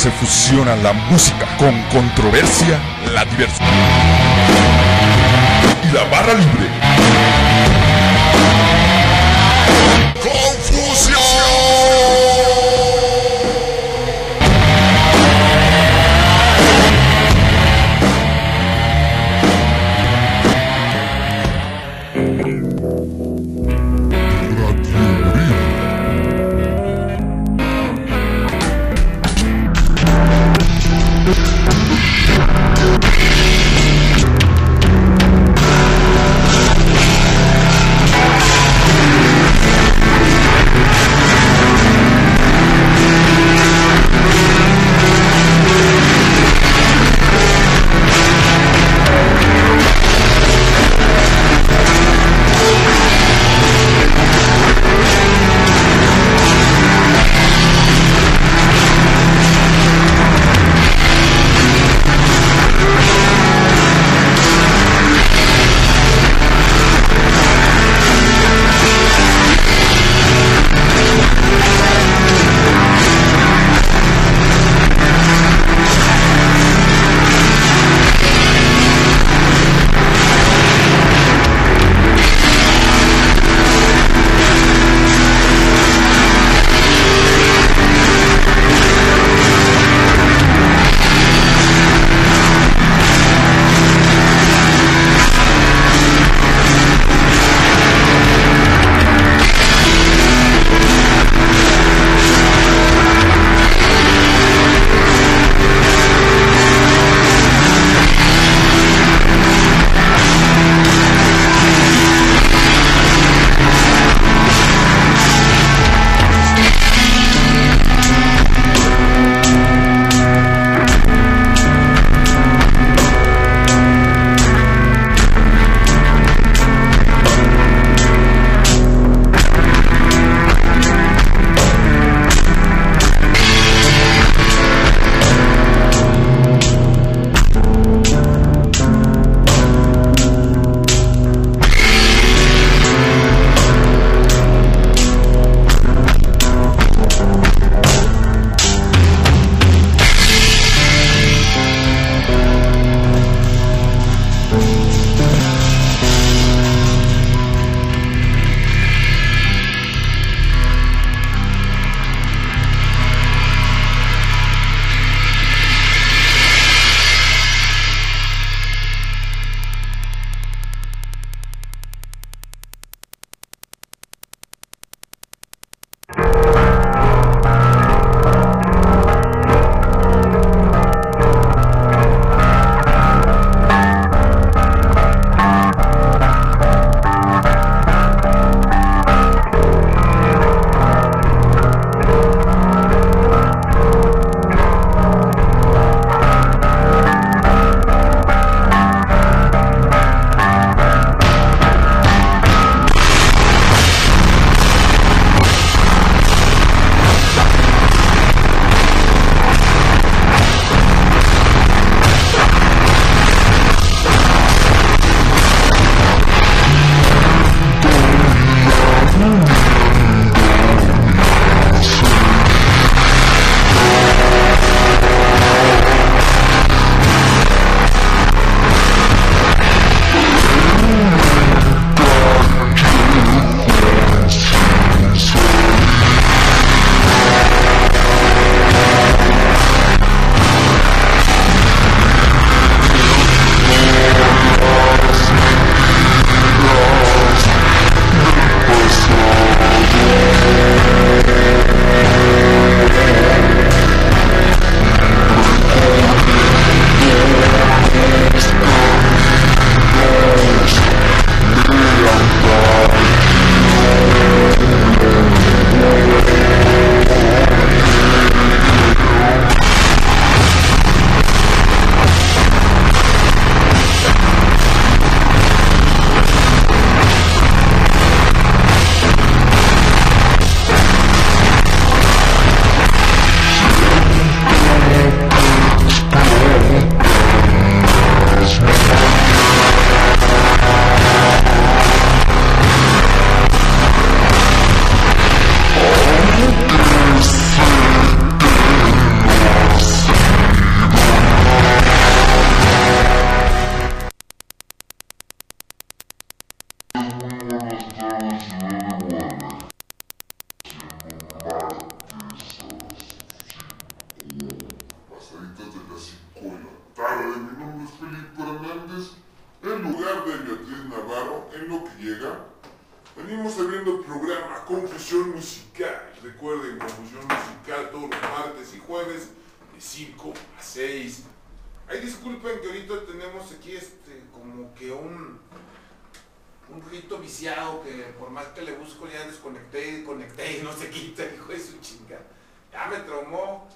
Se fusiona la música con controversia, la diversión y la barra libre. Musical. Recuerden, confusión musical todos los martes y jueves de 5 a 6. Ay, disculpen que ahorita tenemos aquí este como que un un rito viciado que por más que le busco ya desconecté conecté y no se quita, hijo de su chinga. Ya me traumó.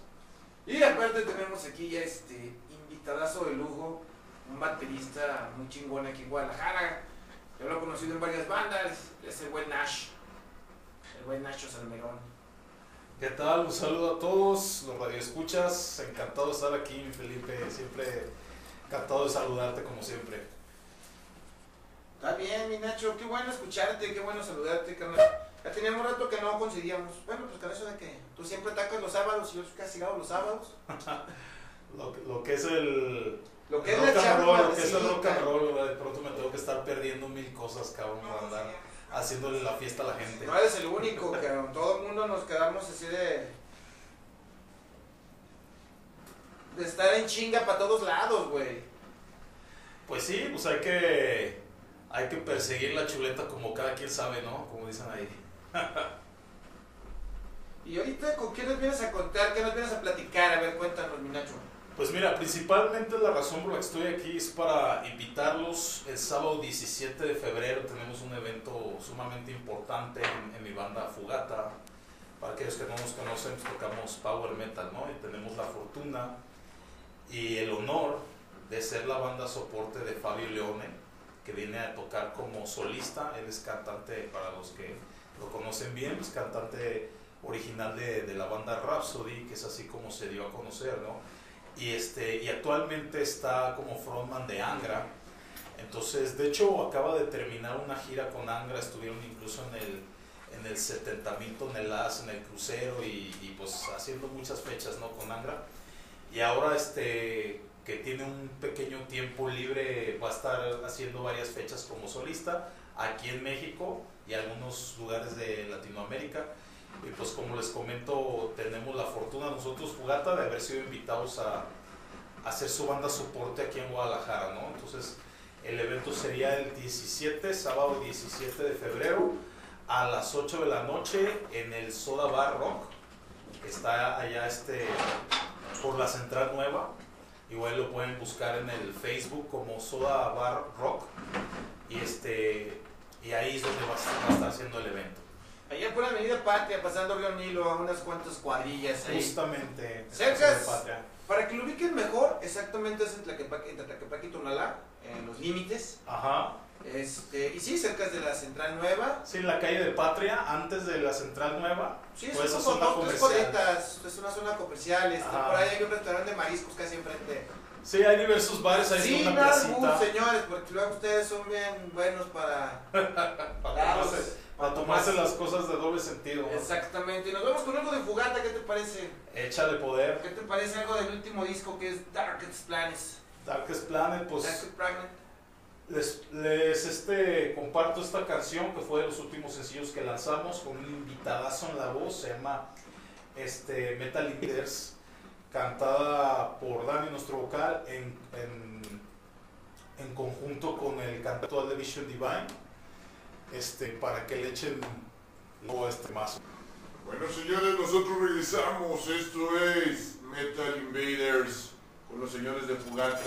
Y aparte tenemos aquí ya este invitadazo de lujo, un baterista muy chingón aquí en Guadalajara. Yo lo he conocido en varias bandas, es el buen Nash. El buen Nacho Salmerón. ¿Qué tal? Un saludo a todos los radioescuchas. Encantado de estar aquí, mi Felipe. Siempre encantado de saludarte como siempre. Está bien, mi Nacho, qué bueno escucharte, qué bueno saludarte, carnal. Ya teníamos rato que no conseguíamos. Bueno, pues con eso de que tú siempre atacas los sábados y yo soy castigado los sábados. lo, lo, que es el. Lo que es la roll, lo que es el rock and roll, de pronto me tengo que estar perdiendo mil cosas, cabrón, para andar haciéndole la fiesta a la gente. No eres el único, cabrón. Todo el mundo nos quedamos así de. de estar en chinga para todos lados, güey. Pues sí, pues hay que. Hay que perseguir la chuleta como cada quien sabe, ¿no? Como dicen ahí. Y ahorita, ¿con qué nos vienes a contar? ¿Qué nos vienes a platicar? A ver, cuéntanos, mi Nacho. Pues mira, principalmente la razón por la que estoy aquí es para invitarlos. El sábado 17 de febrero tenemos un evento sumamente importante en, en mi banda Fugata. Para aquellos que no nos conocen, pues tocamos power metal, ¿no? Y tenemos la fortuna y el honor de ser la banda soporte de Fabio Leone, que viene a tocar como solista. Él es cantante, para los que lo conocen bien, es cantante original de, de la banda Rhapsody, que es así como se dio a conocer, ¿no? Y, este, y actualmente está como frontman de Angra. Entonces, de hecho, acaba de terminar una gira con Angra, estuvieron incluso en el, en el 70 mil toneladas en el crucero y, y, pues haciendo muchas fechas ¿no? con Angra. Y ahora este, que tiene un pequeño tiempo libre, va a estar haciendo varias fechas como solista aquí en México y algunos lugares de Latinoamérica. Y pues como les comento, tenemos la fortuna nosotros, Fugata, de haber sido invitados a, hacer su banda soporte aquí en Guadalajara, ¿no? Entonces el evento sería el 17, sábado 17 de febrero, a las 8 de la noche en el Soda Bar Rock, que está allá este, por la Central Nueva. Igual lo pueden buscar en el Facebook como Soda Bar Rock. Y, este, y ahí es donde va a estar haciendo el evento. Allá por la Avenida Patria, pasando Río Nilo, a unas cuantas cuadrillas ahí. Justamente. Cercas. Para que lo ubiquen mejor, exactamente es en entre Tlaquepaque y Tonalá, en los límites. Ajá. Este, y sí, cerca de la Central Nueva. Sí, la calle de Patria, antes de la Central Nueva. Sí, Pues es esa como zona dos, comercial. cuadritas, es una zona comercial. Este, por ahí hay un restaurante de mariscos casi enfrente. Sí, hay diversos bares ahí Sí, en una no placita. albur, señores, porque luego ustedes son bien buenos para... Para para tomarse las cosas de doble sentido. ¿no? Exactamente. Y nos vamos con algo de Fugata, ¿qué te parece? Échale poder. ¿Qué te parece algo del último disco que es Darkest Planets? Darkest Planet, pues Darkest Planet. les, les este, comparto esta canción que fue de los últimos sencillos que lanzamos con un invitadazo en la voz, se llama este, Metal Invaders, cantada por Dani, nuestro vocal, en, en, en conjunto con el cantante de Vision Divine, este, para que le echen luego este más. Bueno, señores, nosotros regresamos. Esto es Metal Invaders con los señores de Fugata.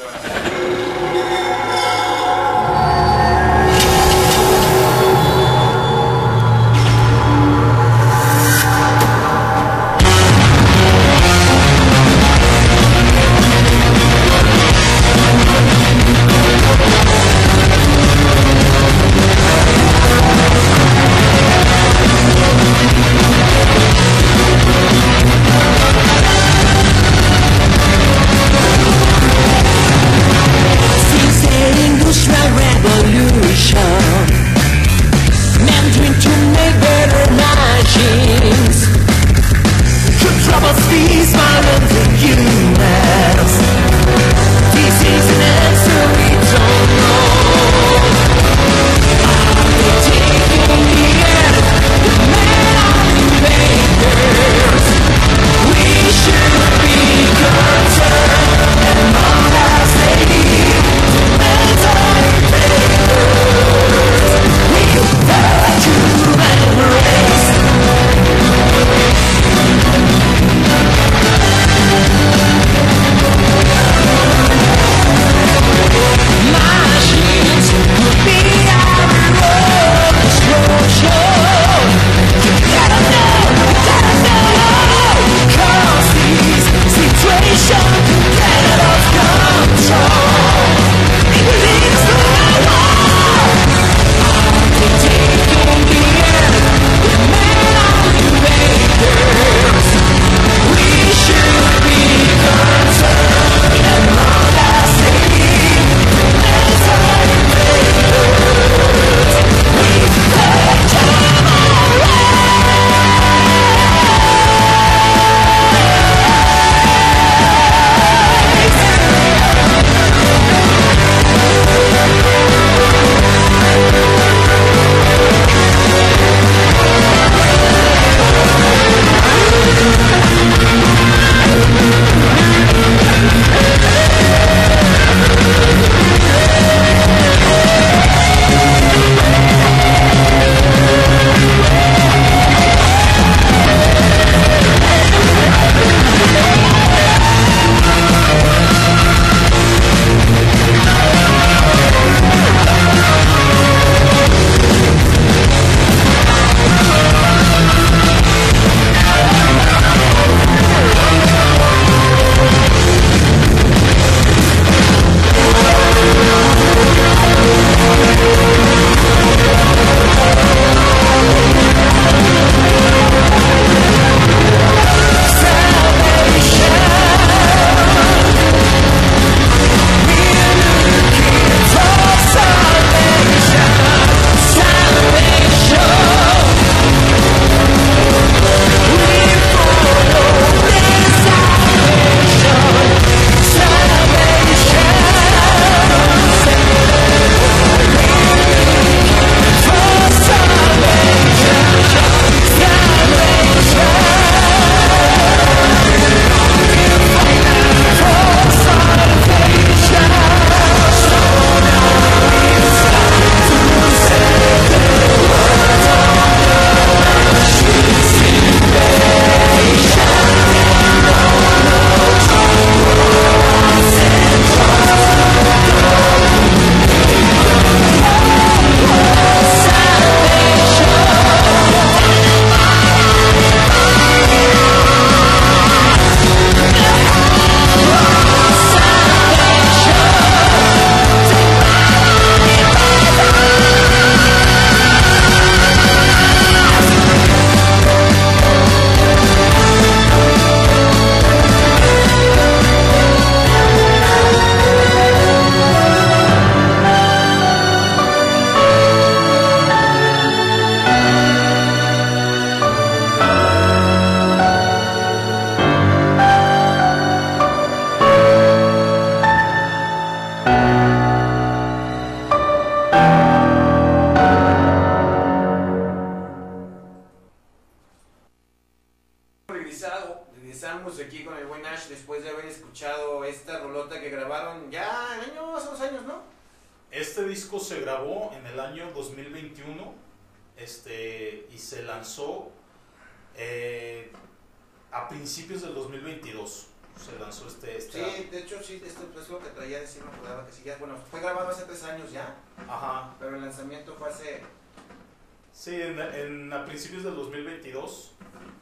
En, a principios del 2022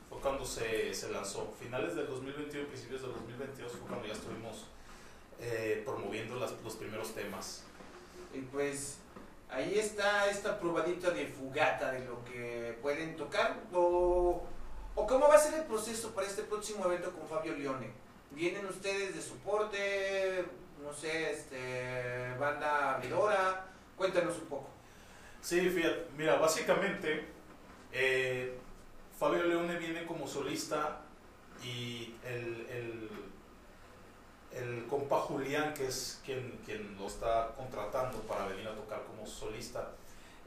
fue cuando se, se lanzó. Finales del 2021, principios del 2022 fue cuando ya estuvimos eh, promoviendo las- los primeros temas. y pues ahí está esta probadita de fugata de lo que pueden tocar, o, o cómo va a ser el proceso para este próximo evento con Fabio Leone. ¿Vienen ustedes de soporte, no sé, este, banda abridora? Cuéntanos un poco. Sí, fíjate, mira, básicamente eh, Fabio Leone viene como solista y el, el, el compa Julián, que es quien, quien lo está contratando para venir a tocar como solista,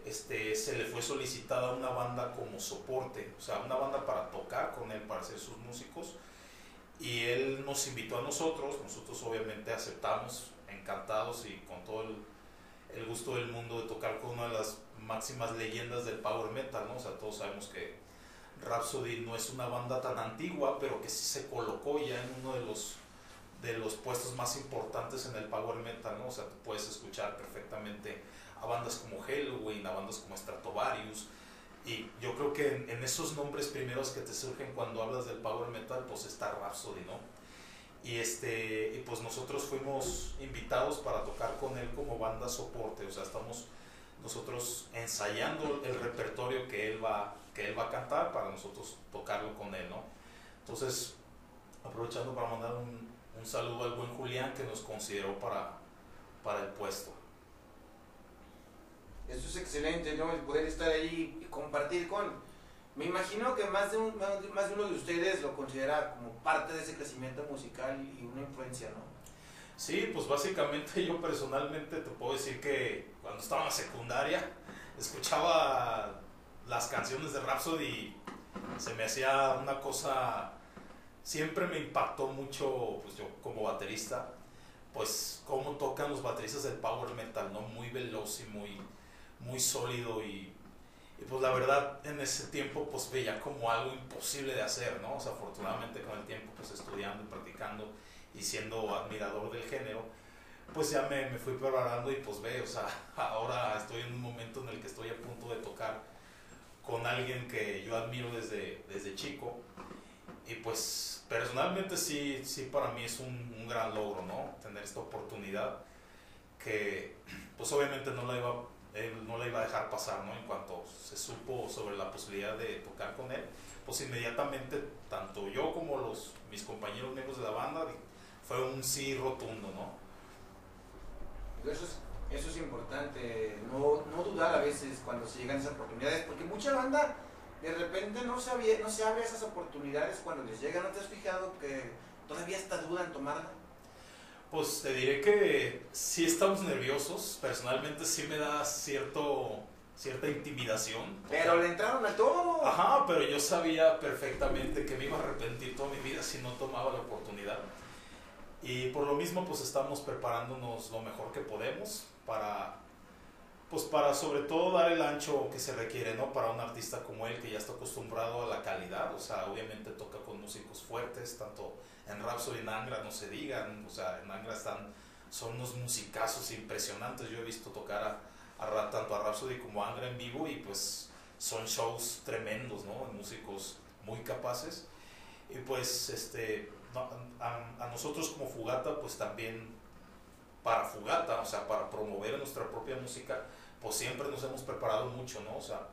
este, se le fue solicitada una banda como soporte, o sea, una banda para tocar con él, para ser sus músicos. Y él nos invitó a nosotros, nosotros obviamente aceptamos, encantados y con todo el, el gusto del mundo de tocar con una de las máximas leyendas del power metal, ¿no? O sea, todos sabemos que Rhapsody no es una banda tan antigua, pero que sí se colocó ya en uno de los de los puestos más importantes en el power metal, ¿no? O sea, tú puedes escuchar perfectamente a bandas como Halloween, a bandas como Stratovarius, y yo creo que en, en esos nombres primeros que te surgen cuando hablas del power metal, pues está Rhapsody, ¿no? Y, este, y pues nosotros fuimos invitados para tocar con él como banda soporte, o sea, estamos nosotros ensayando el repertorio que él va, que él va a cantar para nosotros tocarlo con él, ¿no? Entonces, aprovechando para mandar un, un saludo al buen Julián que nos consideró para, para el puesto. Eso es excelente, ¿no? El poder estar ahí y compartir con... Me imagino que más de, un, más de- uno de ustedes lo considera como parte de ese crecimiento musical y una influencia, ¿no? Sí, pues básicamente yo personalmente te puedo decir que cuando estaba en la secundaria escuchaba las canciones de Rhapsody y se me hacía una cosa, siempre me impactó mucho, pues yo como baterista, pues cómo tocan los bateristas del power metal, ¿no? Muy veloz y muy, muy sólido y, y pues la verdad en ese tiempo pues veía como algo imposible de hacer, ¿no? O sea, afortunadamente con el tiempo pues estudiando y practicando y siendo admirador del género, pues ya me, me fui preparando y pues ve, o sea, ahora estoy en un momento en el que estoy a punto de tocar con alguien que yo admiro desde, desde chico y pues personalmente sí, sí para mí es un, un gran logro, ¿no? Tener esta oportunidad que pues obviamente no la iba él no la iba a dejar pasar, ¿no? En cuanto se supo sobre la posibilidad de tocar con él, pues inmediatamente tanto yo como los mis compañeros miembros de la banda fue un sí rotundo, ¿no? Eso es, eso es importante, no, no dudar a veces cuando se llegan esas oportunidades, porque mucha banda de repente no se, no se abre esas oportunidades cuando les llegan. ¿No te has fijado que todavía hasta dudan tomarla? Pues te diré que sí estamos nerviosos, personalmente sí me da cierto cierta intimidación. O Pero sea, le entraron a todo. Ajá, pero yo sabía perfectamente que me iba a arrepentir toda mi vida si no tomaba la oportunidad. Y por lo mismo pues estamos preparándonos lo mejor que podemos para pues para sobre todo dar el ancho que se requiere, ¿no? Para un artista como él que ya está acostumbrado a la calidad, o sea, obviamente toca con músicos fuertes, tanto en Rhapsody en Angra no se digan, o sea, en Angra están son unos musicazos impresionantes. Yo he visto tocar a, a tanto a Rhapsody como a Angra en vivo y pues son shows tremendos, ¿no? Músicos muy capaces. Y pues este, a, a nosotros como Fugata, pues también para Fugata, o sea, para promover nuestra propia música, pues siempre nos hemos preparado mucho, ¿no? O sea,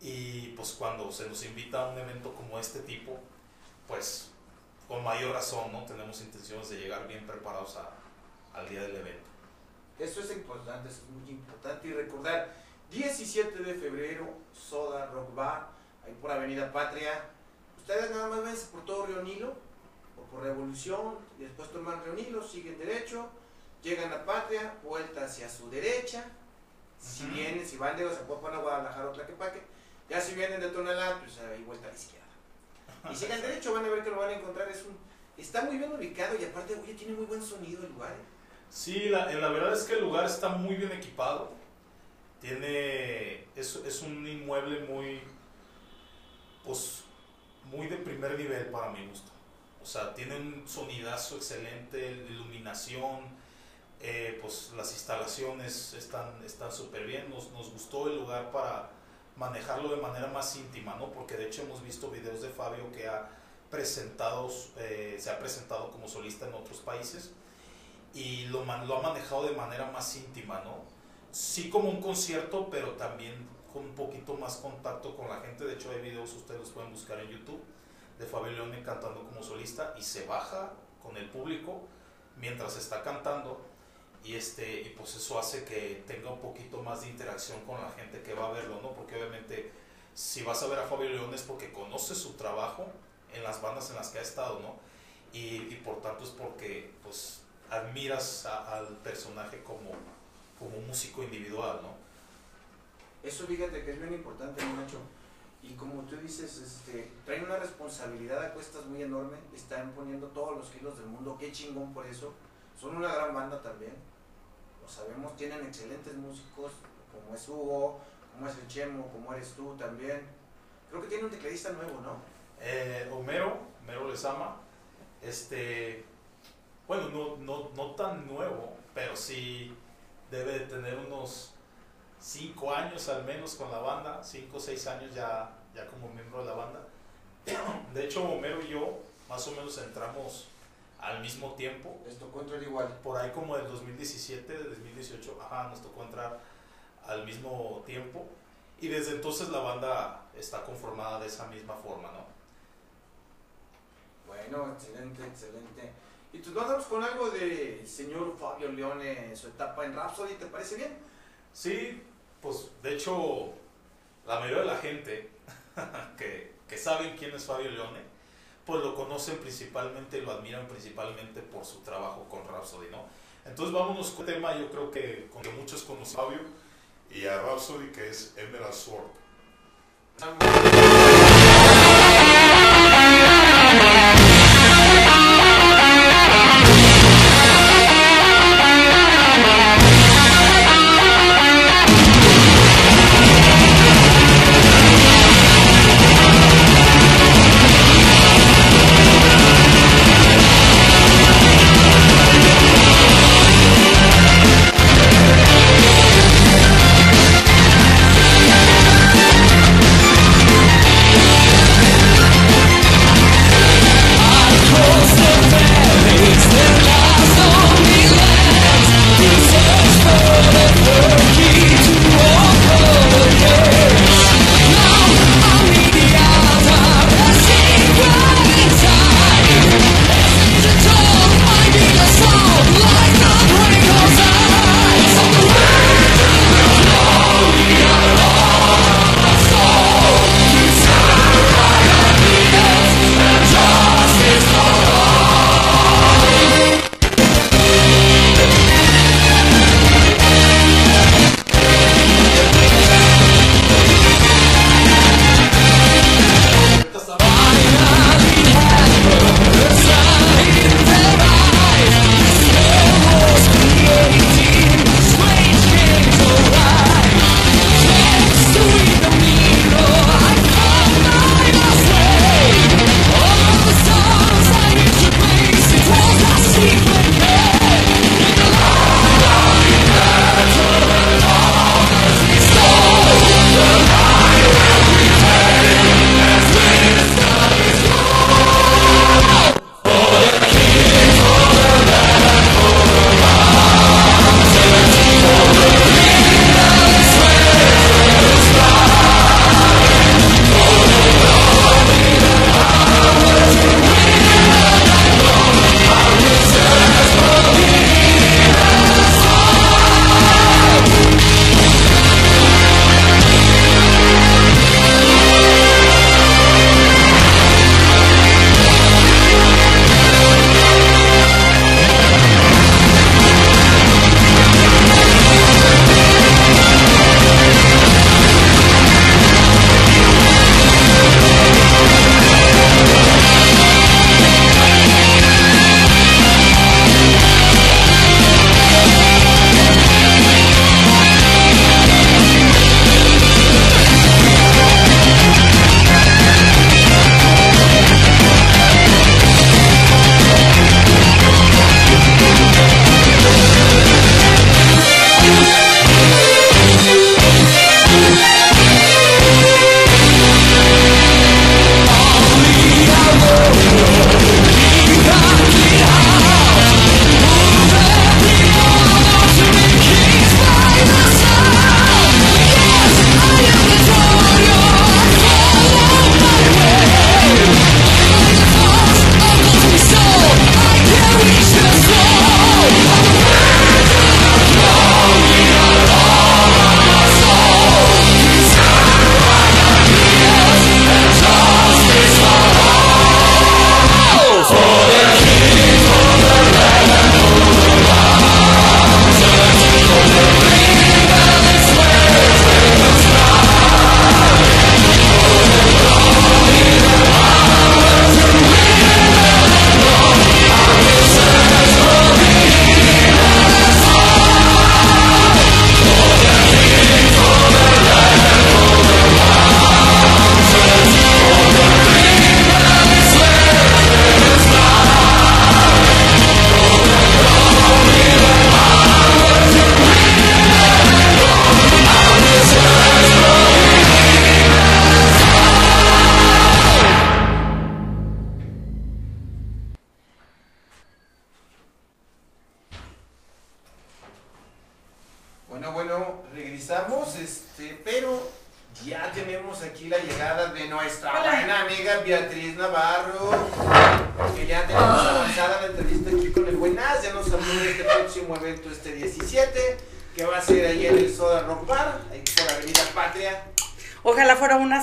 y pues cuando se nos invita a un evento como este tipo, pues con mayor razón, ¿no? Tenemos intenciones de llegar bien preparados a- al día del evento. Eso es importante, eso es muy importante. Y recordar, 17 de febrero, Soda Rock Bar, ahí por Avenida Patria. Ustedes nada más ven por todo Río Nilo, o por Revolución, y después toman Río Nilo, siguen derecho, llegan a Patria, vuelta hacia su derecha. Si vienen, si van de Zapopan a Guadalajara o Tlaquepaque, ya si vienen de Tonalá, pues ahí vuelta a la izquierda. Y sigan derecho, van a ver que lo van a encontrar. Es un, está muy bien ubicado y aparte, oye, tiene muy buen sonido el lugar. ¿eh? Sí, la, la verdad es que el lugar está muy bien equipado. Tiene. Es, es un inmueble muy. Pues. Muy de primer nivel para mi gusto. O sea, tiene un sonidazo excelente, iluminación, eh, pues las instalaciones están están súper bien. Nos, nos gustó el lugar para manejarlo de manera más íntima, ¿no? Porque de hecho hemos visto videos de Fabio que ha presentado, eh, se ha presentado como solista en otros países y lo, lo ha manejado de manera más íntima, ¿no? Sí como un concierto, pero también con un poquito más contacto con la gente. De hecho hay videos, ustedes los pueden buscar en YouTube, de Fabio Leone cantando como solista y se baja con el público mientras está cantando y este y pues eso hace que tenga un poquito más de interacción con la gente que va a verlo, ¿no? Porque obviamente si vas a ver a Fabio León es porque conoces su trabajo en las bandas en las que ha estado, ¿no? Y, y por tanto es porque pues admiras a- al personaje como, como un músico individual, ¿no? Eso fíjate que es bien importante, ¿no, Nacho. Y como tú dices, este, traen una responsabilidad a cuestas muy enorme, están poniendo todos los kilos del mundo, qué chingón por eso. Son una gran banda también, lo sabemos, tienen excelentes músicos, como es Hugo, como es el Chemo, como eres tú también. Creo que tiene un tecladista nuevo, ¿no? Eh, Homero, Homero Lezama, este, bueno, no, no, no tan nuevo, pero sí debe de tener unos 5 años al menos con la banda, 5 o 6 años ya, ya como miembro de la banda. De hecho, Homero y yo más o menos entramos al mismo tiempo, Les tocó entrar igual. por ahí como del 2017, del 2018, ajá, nos tocó entrar al mismo tiempo. Y desde entonces la banda está conformada de esa misma forma, ¿no? Bueno, excelente, excelente. Y pues vamos con algo del señor Fabio Leone, su etapa en Rhapsody, ¿te parece bien? Sí, pues de hecho, la mayoría de la gente que, que saben quién es Fabio Leone, pues lo conocen principalmente, lo admiran principalmente por su trabajo con Rhapsody, ¿no? Entonces vámonos con un tema, yo creo que, con muchos conocen a Fabio y a Rhapsody, que es Emerald Sword.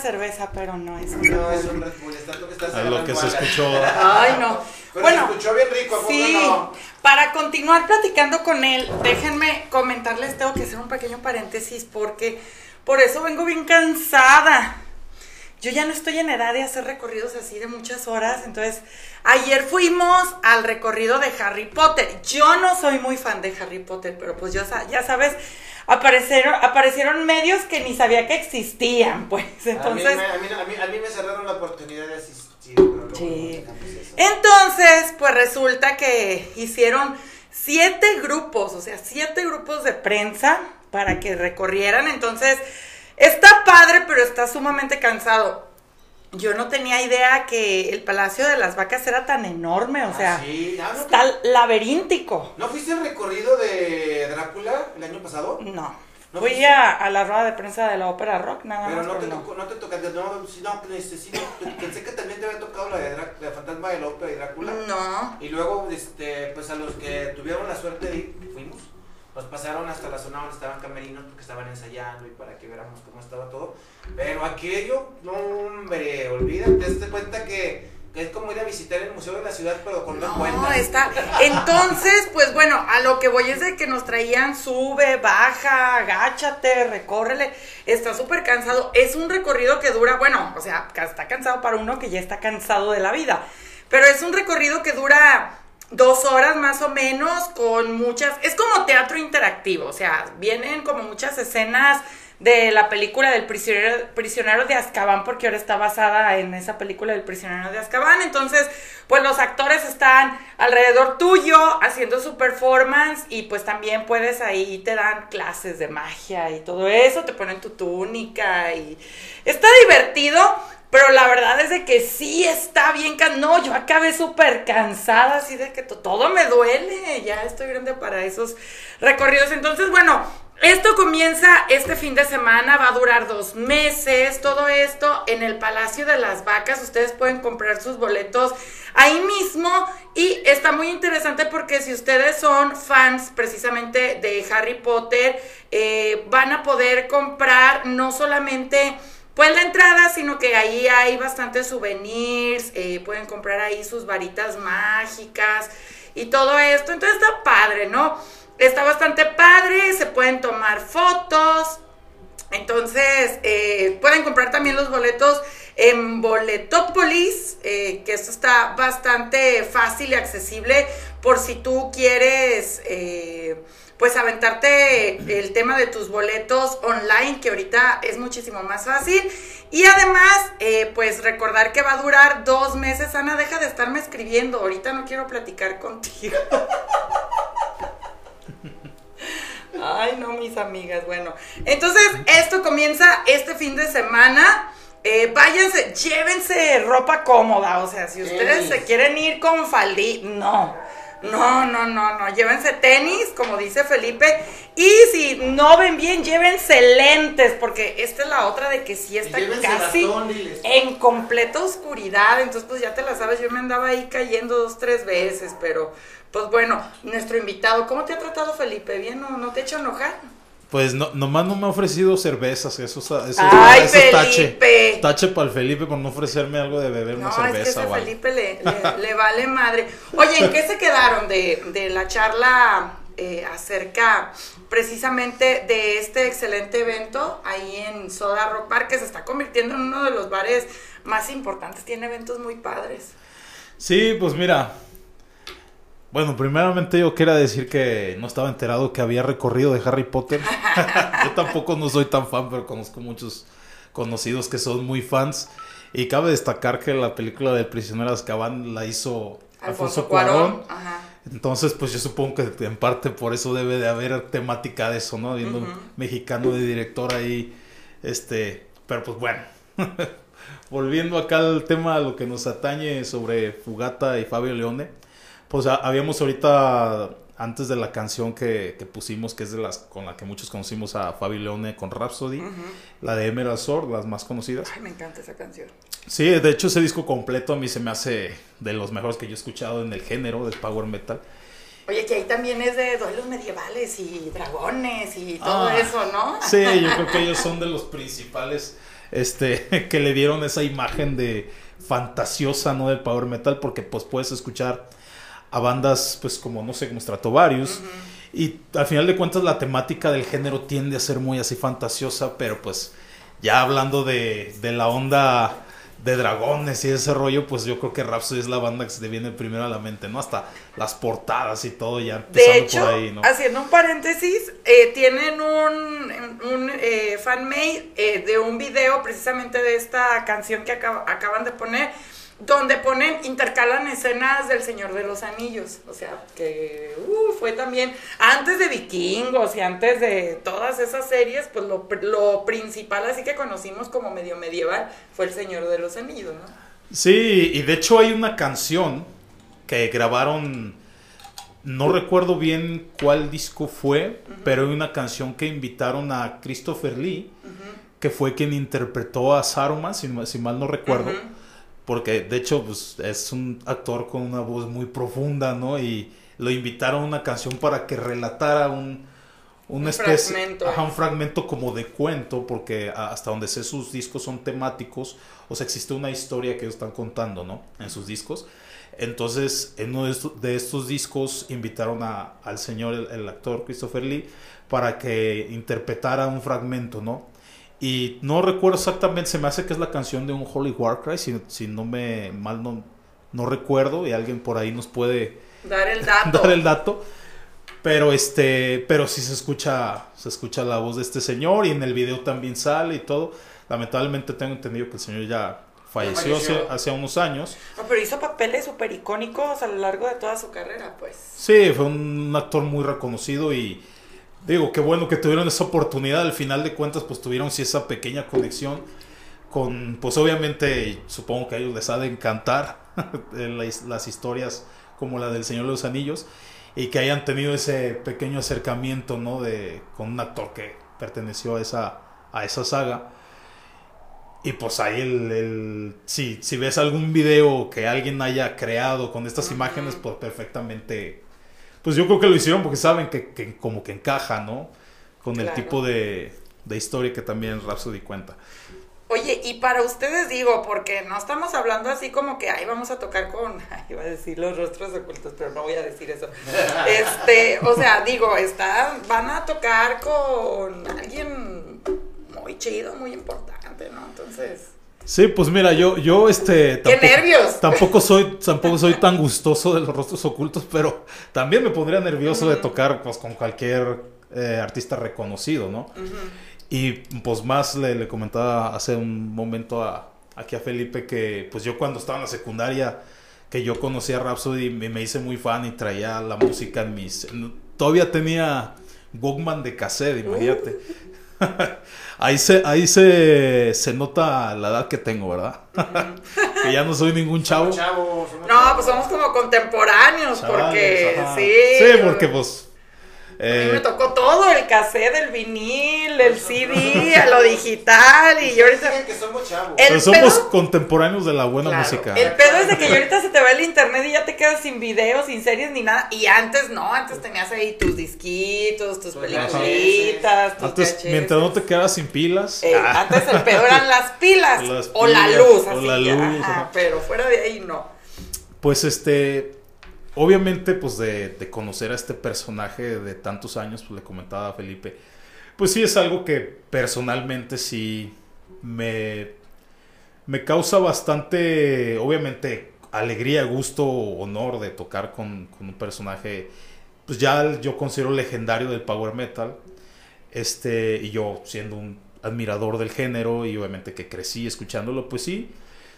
Cerveza, pero no es. No, es un Red Bull, es tanto que estás A lo que se escuchó. Ay, no. Pero bueno, se escuchó bien rico, ¿a poco Sí, no? para continuar platicando con él, déjenme comentarles, tengo que hacer un pequeño paréntesis porque por eso vengo bien cansada. Yo ya no estoy en edad de hacer recorridos así de muchas horas, entonces ayer fuimos al recorrido de Harry Potter. Yo no soy muy fan de Harry Potter, pero pues yo, sa- ya sabes, aparecieron, aparecieron medios que ni sabía que existían, pues entonces... a, mí, me- a, mí, a, mí, a mí me cerraron la oportunidad de asistir, pero Sí. no. Entonces, pues resulta que hicieron siete grupos, o sea, siete grupos de prensa para que recorrieran. Entonces, está padre, pero está sumamente cansado. Yo no tenía idea que el Palacio de las Vacas era tan enorme, o Ah, sea, sí. ¿no, está laberíntico. ¿No fuiste al recorrido de Drácula el año pasado? No. ¿No Fui a, a la rueda de prensa de la ópera rock, nada Pero más. no te, pero no. tocó, no te toca, no, sí, no, no, pensé que también te había tocado la de, la Fantasma de la Ópera y Drácula. No. Y luego, este, pues a los que tuvieron la suerte de ir, fuimos, nos pasaron hasta la zona donde estaban camerinos porque estaban ensayando y para que viéramos cómo estaba todo. Pero aquello, no, hombre, olvídate, te cuenta que, que es como ir a visitar el Museo de la Ciudad, pero con una No, cuenta. está. Entonces, pues bueno, a lo que voy es de que nos traían sube, baja, agáchate, recórrele. Está súper cansado. Es un recorrido que dura, bueno, o sea, está cansado para uno que ya está cansado de la vida. Pero es un recorrido que dura dos horas más o menos con muchas. Es como teatro interactivo, o sea, vienen como muchas escenas de la película del prisionero, de Azkaban, porque ahora está basada en esa película del prisionero de Azkaban. Entonces, pues los actores están alrededor tuyo haciendo su performance y pues también puedes ahí, te dan clases de magia y todo eso, te ponen tu túnica y está divertido. Pero la verdad es de que sí está bien. No, yo acabé súper cansada, así de que to- todo me duele. Ya estoy grande para esos recorridos. Entonces, bueno, esto comienza este fin de semana, va a durar dos meses, todo esto en el Palacio de las Vacas, ustedes pueden comprar sus boletos ahí mismo y está muy interesante porque si ustedes son fans precisamente de Harry Potter, eh, van a poder comprar no solamente pues la entrada, sino que ahí hay bastantes souvenirs, eh, pueden comprar ahí sus varitas mágicas y todo esto, entonces está padre, ¿no? Está bastante padre, se pueden tomar fotos. Entonces, eh, pueden comprar también los boletos en Boletopolis, eh, que esto está bastante fácil y accesible por si tú quieres, eh, pues, aventarte el tema de tus boletos online, que ahorita es muchísimo más fácil. Y además, eh, pues, recordar que va a durar dos meses. Ana, deja de estarme escribiendo, ahorita no quiero platicar contigo. Ay, no, mis amigas. Bueno, entonces esto comienza este fin de semana. Eh, váyanse, llévense ropa cómoda. O sea, si ustedes se quieren ir con faldí, no. No, no, no, no. Llévense tenis, como dice Felipe. Y si no ven bien, llévense lentes, porque esta es la otra de que sí está casi bastón, en completa oscuridad. Entonces, pues ya te la sabes, yo me andaba ahí cayendo dos, tres veces, pero pues bueno, nuestro invitado, ¿cómo te ha tratado Felipe? ¿Bien o no te ha hecho enojar? Pues no, nomás no me ha ofrecido cervezas, eso, está- eso, Ay, eso es tache. Felipe. Tache para el Felipe por no ofrecerme algo de beber una No, es que cerveza ese. Felipe le, le- le vale madre. Oye, ¿en qué se quedaron de, de la charla eh, acerca precisamente de este excelente evento ahí en Soda Rock Bar, que se está convirtiendo en uno de los bares más importantes? Tiene eventos muy padres. Sí, pues mira. Bueno, primeramente yo quería decir que no estaba enterado que había recorrido de Harry Potter. yo tampoco no soy tan fan, pero conozco muchos conocidos que son muy fans. Y cabe destacar que la película del prisionero de Azkaban la hizo Alfonso, Cuarón. Ajá. Entonces, pues yo supongo que en parte por eso debe de haber temática de eso, ¿no? Viendo un mexicano de director ahí, este, pero pues bueno. Volviendo acá al tema, a lo que nos atañe sobre Fugata y Fabio Leone, pues a- habíamos ahorita antes de la canción que, que pusimos, que es de las con la que muchos conocimos a Fabi Leone con Rhapsody, la de Emerald Sword, las más conocidas. Ay, me encanta esa canción. Sí, de hecho ese disco completo a mí se me hace de los mejores que yo he escuchado en el género del power metal. Oye, que ahí también es de duelos medievales y dragones y todo Ah. eso, ¿no? Sí, yo creo que ellos son de los principales este, que le dieron esa imagen de fantasiosa, ¿no? Del power metal, porque pues puedes escuchar a bandas, pues como, no sé, como Stratovarius, y al final de cuentas la temática del género tiende a ser muy así fantasiosa, pero pues ya hablando de, de la onda de dragones y ese rollo, pues yo creo que Rhapsody es la banda que se te viene primero a la mente, ¿no? Hasta las portadas y todo ya empezando De hecho, por ahí, ¿no? haciendo un paréntesis, eh, tienen un, un eh, fanmade eh, de un video precisamente de esta canción que acab- acaban de poner, donde ponen, intercalan escenas del Señor de los Anillos. O sea, que uh, fue también, antes de Vikingos y antes de todas esas series, pues lo, lo principal así que conocimos como medio medieval fue el Señor de los Anillos, ¿no? Sí, y de hecho hay una canción que grabaron, no recuerdo bien cuál disco fue, pero hay una canción que invitaron a Christopher Lee, que fue quien interpretó a Saruman, si, si mal no recuerdo. Porque de hecho pues, es un actor con una voz muy profunda, ¿no? Y lo invitaron a una canción para que relatara un... Un especie, fragmento. ajá, un fragmento como de cuento, porque hasta donde sé sus discos son temáticos, o sea, existe una historia que ellos están contando, ¿no? En sus discos. Entonces, en uno de estos, de estos discos invitaron a- al señor, el, el actor Christopher Lee, para que interpretara un fragmento, ¿no? Y no recuerdo exactamente, se me hace que es la canción de un Holy Warcry, si, si no me mal no, no recuerdo, y alguien por ahí nos puede Dar el dato. dar el dato. Pero este, pero sí se escucha, se escucha la voz de este señor y en el video también sale y todo. Lamentablemente tengo entendido que el señor ya falleció hace, falleció. hace unos años. No, pero hizo papeles súper icónicos a lo largo de toda su carrera, pues. Sí, fue un actor muy reconocido y digo, qué bueno que tuvieron esa oportunidad. Al final de cuentas, pues tuvieron sí esa pequeña conexión con, pues obviamente, supongo que a ellos les ha de encantar las historias como la del Señor de los Anillos y que hayan tenido ese pequeño acercamiento, ¿no? De, con un actor que perteneció a esa, a esa saga. Y pues ahí el, el- si, si ves algún video que alguien haya creado con estas imágenes, pues perfectamente, pues yo creo que lo hicieron porque saben que, que como que encaja, ¿no? Con el tipo de, de historia que también Rhapsody cuenta. Oye, y para ustedes digo, porque no estamos hablando así como que ahí vamos a tocar con, ay, iba a decir los rostros ocultos, pero no voy a decir eso. Este, o sea, digo, están, van a tocar con alguien muy chido, muy importante, ¿no? Entonces, Sí, pues mira, yo, yo este... ¡Qué nervios! Tampoco soy, tampoco soy tan gustoso de los rostros ocultos, pero también me pondría nervioso de tocar pues con cualquier eh, artista reconocido, ¿no? Y pues más le, le comentaba hace un momento a, aquí a Felipe que pues yo cuando estaba en la secundaria, que yo conocía a Rhapsody, me, me hice muy fan y traía la música en mis... en- todavía tenía Walkman de cassette, imagínate. ahí se, ahí se, se nota la edad que tengo, ¿verdad? que ya no soy ningún chavo. Chavos, somos no, chavos. pues somos como contemporáneos, porque ajá. sí. Sí, porque pues... A mí eh, me tocó todo, el cassette, el vinil, el CD, a lo digital, y yo ahorita... Que somos chavos. Pero somos pedo- contemporáneos de la buena Claro. música. El pedo es de que ya ahorita se te va el internet y ya te quedas sin videos, sin series ni nada. Y antes no, antes tenías ahí tus disquitos, tus Tus peliculitas, tus Antes, mientras no te quedas sin pilas. Eh, ah, Antes el pedo eran las pilas, Las o la luz, o así la que, luz, ajá. pero fuera de ahí no. Pues este, obviamente pues de, de conocer a este personaje de tantos años, pues le comentaba a Felipe, pues sí es algo que personalmente sí me, me causa bastante, obviamente, alegría, gusto, honor de tocar con, con un personaje, pues ya yo considero legendario del power metal, este, y yo siendo un admirador del género y obviamente que crecí escuchándolo, pues sí,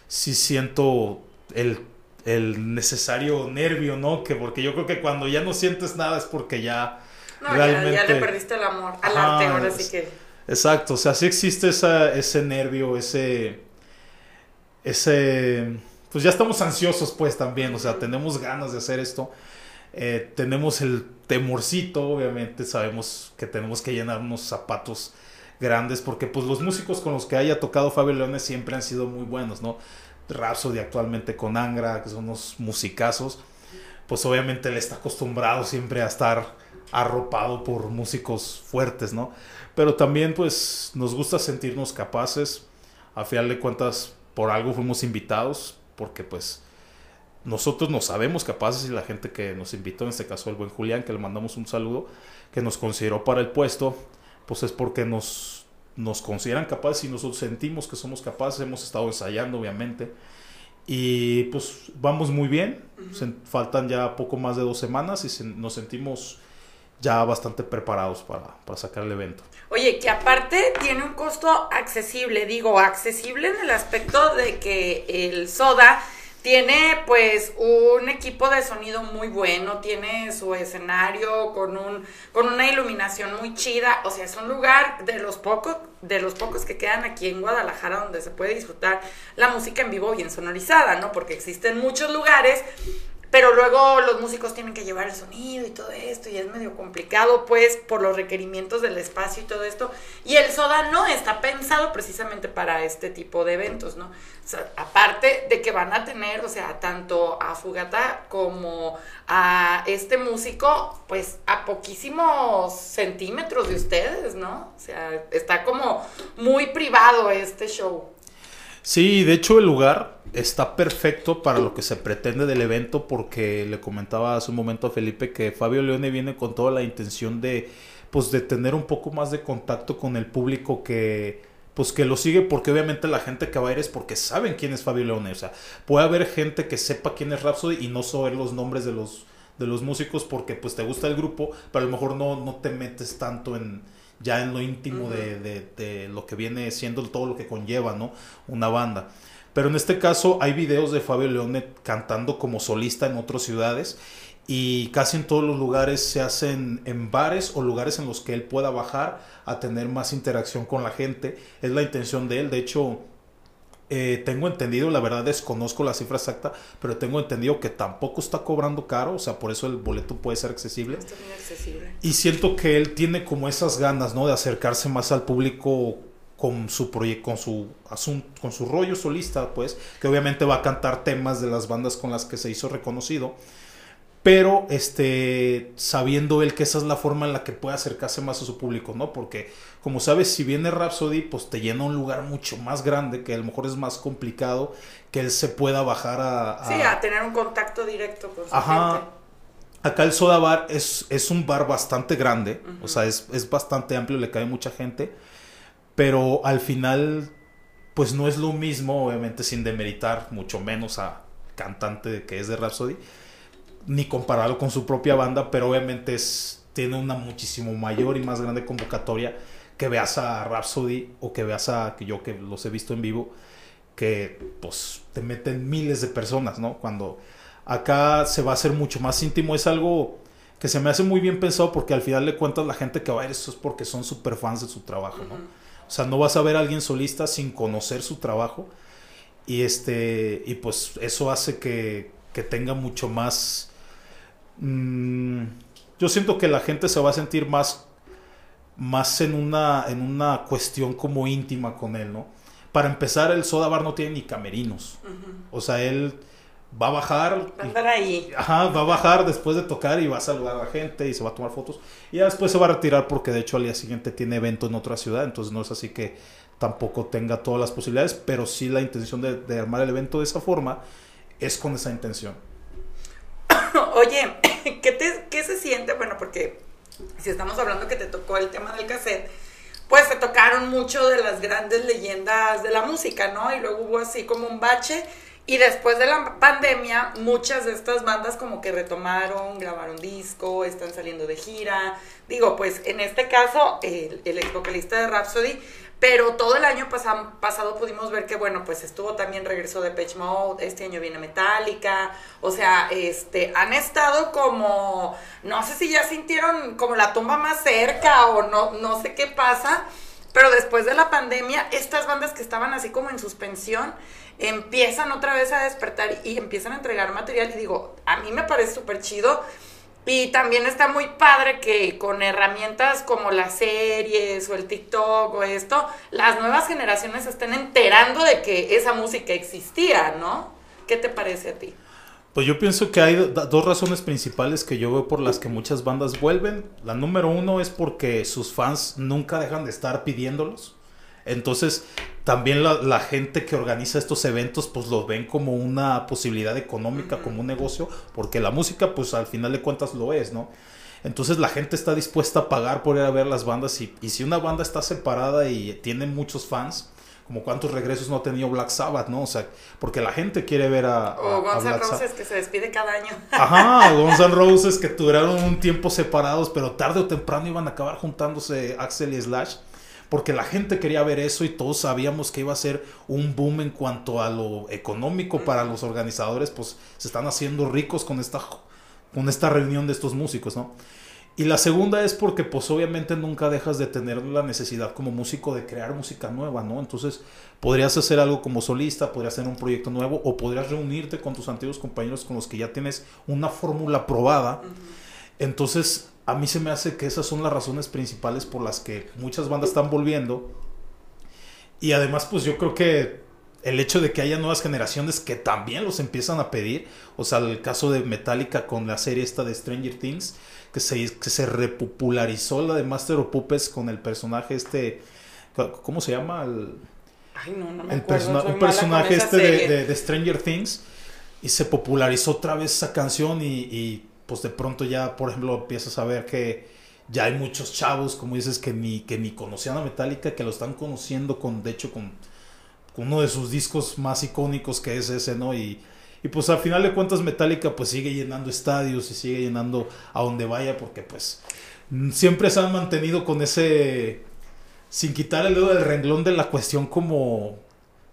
sí siento el, el necesario nervio, ¿no? Que porque yo creo que cuando ya no sientes nada es porque ya No, ya- realmente... ya, le perdiste el amor al Ajá, arte, ahora sí que. Exacto, o sea, sí existe esa, ese nervio, ese, ese, pues ya estamos ansiosos pues también, o sea, tenemos ganas de hacer esto. Eh, tenemos el temorcito, obviamente, sabemos que tenemos que llenar unos zapatos grandes porque pues los músicos con los que haya tocado Fabio Leone siempre han sido muy buenos, ¿no? Rhapsody actualmente con Angra, que son unos musicazos, pues obviamente él está acostumbrado siempre a estar arropado por músicos fuertes, ¿no? Pero también pues nos gusta sentirnos capaces, a final de cuentas por algo fuimos invitados, porque pues nosotros nos sabemos capaces y la gente que nos invitó, en este caso el buen Julián, que le mandamos un saludo, que nos consideró para el puesto, pues es porque nos, nos consideran capaces y nosotros sentimos que somos capaces, hemos estado ensayando obviamente y pues vamos muy bien, faltan ya poco más de dos semanas y nos sentimos ya bastante preparados para, para, sacar el evento. Oye, que aparte tiene un costo accesible, digo, accesible en el aspecto de que el soda tiene pues un equipo de sonido muy bueno, tiene su escenario con un con una iluminación muy chida, o sea, es un lugar de los pocos de los pocos que quedan aquí en Guadalajara donde se puede disfrutar la música en vivo bien sonorizada, ¿no? Porque existen muchos lugares pero luego los músicos tienen que llevar el sonido y todo esto, y es medio complicado, pues, por los requerimientos del espacio y todo esto. Y el soda no está pensado precisamente para este tipo de eventos, ¿no? O sea, aparte de que van a tener, o sea, tanto a Fugata como a este músico, pues, a poquísimos centímetros de ustedes, ¿no? O sea, está como muy privado este show. Sí, de hecho el lugar está perfecto para lo que se pretende del evento porque le comentaba hace un momento a Felipe que Fabio Leone viene con toda la intención de pues de tener un poco más de contacto con el público que pues que lo sigue porque obviamente la gente que va a ir es porque saben quién es Fabio Leone, o sea, puede haber gente que sepa quién es Rhapsody y no saber los nombres de los de los músicos porque pues te gusta el grupo, pero a lo mejor no no te metes tanto en ya en lo íntimo de, lo que viene siendo todo lo que conlleva, ¿no? Una banda. Pero en este caso hay videos de Fabio Leone cantando como solista en otras ciudades y casi en todos los lugares se hacen en bares o lugares en los que él pueda bajar a tener más interacción con la gente. Es la intención de él. De hecho, eh, tengo entendido, la verdad desconozco la cifra exacta, pero tengo entendido que tampoco está cobrando caro, o sea, por eso el boleto puede ser accesible. accesible. Y siento que él tiene como esas ganas, ¿no? De acercarse más al público con su proyecto, con su asunto, con su rollo solista, pues, que obviamente va a cantar temas de las bandas con las que se hizo reconocido pero este sabiendo él que esa es la forma en la que puede acercarse más a su público, ¿no? Porque como sabes, si viene Rhapsody, pues te llena un lugar mucho más grande, que a lo mejor es más complicado que él se pueda bajar a... sí, a tener un contacto directo con su Ajá. Acá el Soda Bar es, es un bar bastante grande, o sea, es, es bastante amplio, le cae mucha gente, pero al final, pues no es lo mismo, obviamente sin demeritar, mucho menos a cantante que es de Rhapsody, ni compararlo con su propia banda, pero obviamente es, tiene una muchísimo mayor y más grande convocatoria que veas a Rhapsody o que veas a que yo que los he visto en vivo, que pues te meten miles de personas, ¿no? Cuando acá se va a hacer mucho más íntimo, es algo que se me hace muy bien pensado porque al final de cuentas la gente que va a ir eso es porque son super fans de su trabajo, ¿no? O sea, no vas a ver a alguien solista sin conocer su trabajo y este y pues eso hace que, que tenga mucho más Mm, yo siento que la gente se va a sentir más, más en, una, en una cuestión como íntima con él, ¿no? Para empezar, el Soda Bar no tiene ni camerinos. O sea, él va a bajar. Va a ahí. Ajá, va a bajar después de tocar y va a saludar a la gente y se va a tomar fotos. Y ya después se va a retirar porque de hecho al día siguiente tiene evento en otra ciudad. Entonces no es así que tampoco tenga todas las posibilidades. Pero sí la intención de, de armar el evento de esa forma es con esa intención. Oye, ¿qué, te, ¿qué se siente? Bueno, porque si estamos hablando que te tocó el tema del cassette, pues te tocaron mucho de las grandes leyendas de la música, ¿no? Y luego hubo así como un bache. Y después de la pandemia, muchas de estas bandas como que retomaron, grabaron disco, están saliendo de gira. Digo, pues en este caso, el, el ex vocalista de Rhapsody pero todo el año pasado pudimos ver que, bueno, pues estuvo también regreso de Pitch Mode, este año viene Metallica, o sea, este, han estado como, no sé si ya sintieron como la tumba más cerca o no, no sé qué pasa, pero después de la pandemia, estas bandas que estaban así como en suspensión, empiezan otra vez a despertar y empiezan a entregar material. Y digo, a mí me parece súper chido Y también está muy padre que con herramientas como las series o el TikTok o esto, las nuevas generaciones se estén enterando de que esa música existía, ¿no? ¿Qué te parece a ti? Pues yo pienso que hay do- dos razones principales que yo veo por las que muchas bandas vuelven. La número uno es porque sus fans nunca dejan de estar pidiéndolos. Entonces, también la, la gente que organiza estos eventos, pues los ven como una posibilidad económica, como un negocio, porque la música, pues al final de cuentas lo es, ¿no? Entonces la gente está dispuesta a pagar por ir a ver las bandas y, y si una banda está separada y tiene muchos fans, como cuántos regresos no ha tenido Black Sabbath, ¿no? O sea, porque la gente quiere ver a, O a Guns N' Black Sabbath. Roses que se despide cada año. Ajá, Guns N' Roses que duraron un tiempo separados, pero tarde o temprano iban a acabar juntándose Axel y Slash, porque la gente quería ver eso y todos sabíamos que iba a ser un boom en cuanto a lo económico para los organizadores, pues se están haciendo ricos con esta, con esta reunión de estos músicos, ¿no? Y la segunda es porque pues obviamente nunca dejas de tener la necesidad como músico de crear música nueva, ¿no? Entonces podrías hacer algo como solista, podrías hacer un proyecto nuevo o podrías reunirte con tus antiguos compañeros con los que ya tienes una fórmula probada. Entonces a mí se me hace que esas son las razones principales por las que muchas bandas están volviendo. Y además pues yo creo que el hecho de que haya nuevas generaciones que también los empiezan a pedir, o sea, el caso de Metallica con la serie esta de Stranger Things, que se, que se repopularizó la de Master of Puppets con el personaje este, ¿cómo se llama? El, Ay, no, no me el acuerdo. persona- un personaje este de, serie. de- de Stranger Things y se popularizó otra vez esa canción y, y, pues de pronto ya por ejemplo empiezas a ver que ya hay muchos chavos como dices que ni que ni conocían a Metallica que lo están conociendo con de hecho con, con uno de sus discos más icónicos que es ese no y y pues al final de cuentas Metallica pues sigue llenando estadios y sigue llenando a donde vaya porque pues siempre se han mantenido con ese sin quitar el dedo del renglón de la cuestión como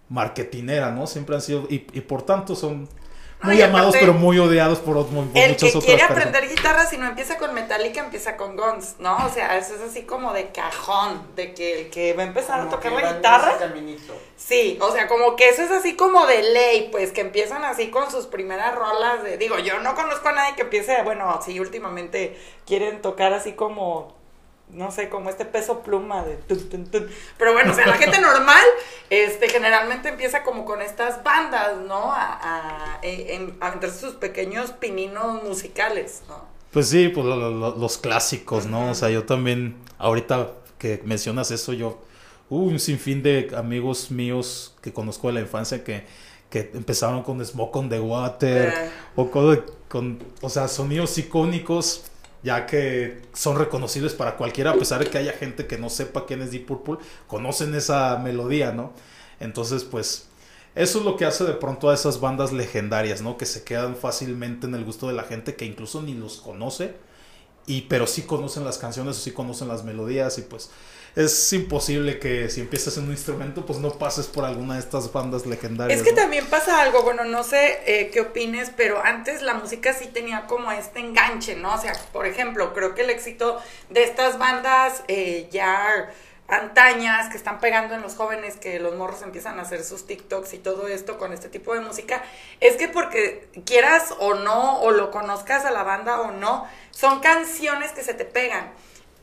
marketinera, ¿no? Siempre han sido y, por tanto son muy amados aparte, pero muy odiados por, por El muchas que otras quiere personas. aprender guitarra, si no empieza con Metallica, empieza con Guns, ¿no? O sea, eso es así como de cajón, de que el que va a empezar a tocar la guitarra. Sí, o sea, como que eso es así como de ley, pues que empiezan así con sus primeras rolas de, digo, yo no conozco a nadie que empiece, bueno, sí, últimamente quieren tocar así como, no sé, como este peso pluma de tun, tun, tun. Pero bueno, o sea, la gente normal, este, generalmente empieza como con estas bandas, ¿no? A, a, en- a meterse sus pequeños pininos musicales, ¿no? Pues sí, pues lo- lo- los clásicos, ¿no? O sea, yo también, ahorita que mencionas eso, yo, hubo un sinfín de amigos míos que conozco de la infancia que, que empezaron con Smoke on the Water, Eh. o con, con, o sea, sonidos icónicos, ya que son reconocibles para cualquiera, a pesar de que haya gente que no sepa quién es Deep Purple, conocen esa melodía, ¿no? Entonces, pues, eso es lo que hace de pronto a esas bandas legendarias, ¿no? Que se quedan fácilmente en el gusto de la gente que incluso ni los conoce, y pero sí conocen las canciones o sí conocen las melodías y pues es imposible que si empiezas en un instrumento pues no pases por alguna de estas bandas legendarias. Es que ¿no? también pasa algo, bueno, no sé eh, qué opines, pero antes la música sí tenía como este enganche, ¿no? O sea, por ejemplo, creo que el éxito de estas bandas eh, ya antañas que están pegando en los jóvenes, que los morros empiezan a hacer sus TikToks y todo esto con este tipo de música, es que porque quieras o no, o lo conozcas a la banda o no, son canciones que se te pegan.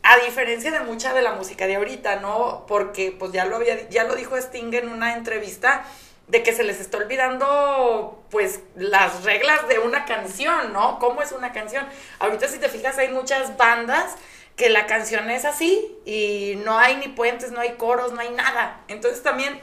A diferencia de mucha de la música de ahorita, ¿no? Porque pues ya lo había ya lo dijo Sting en una entrevista de que se les está olvidando pues las reglas de una canción, ¿no? ¿Cómo es una canción? Ahorita si te fijas hay muchas bandas que la canción es así y no hay ni puentes, no hay coros, no hay nada. Entonces también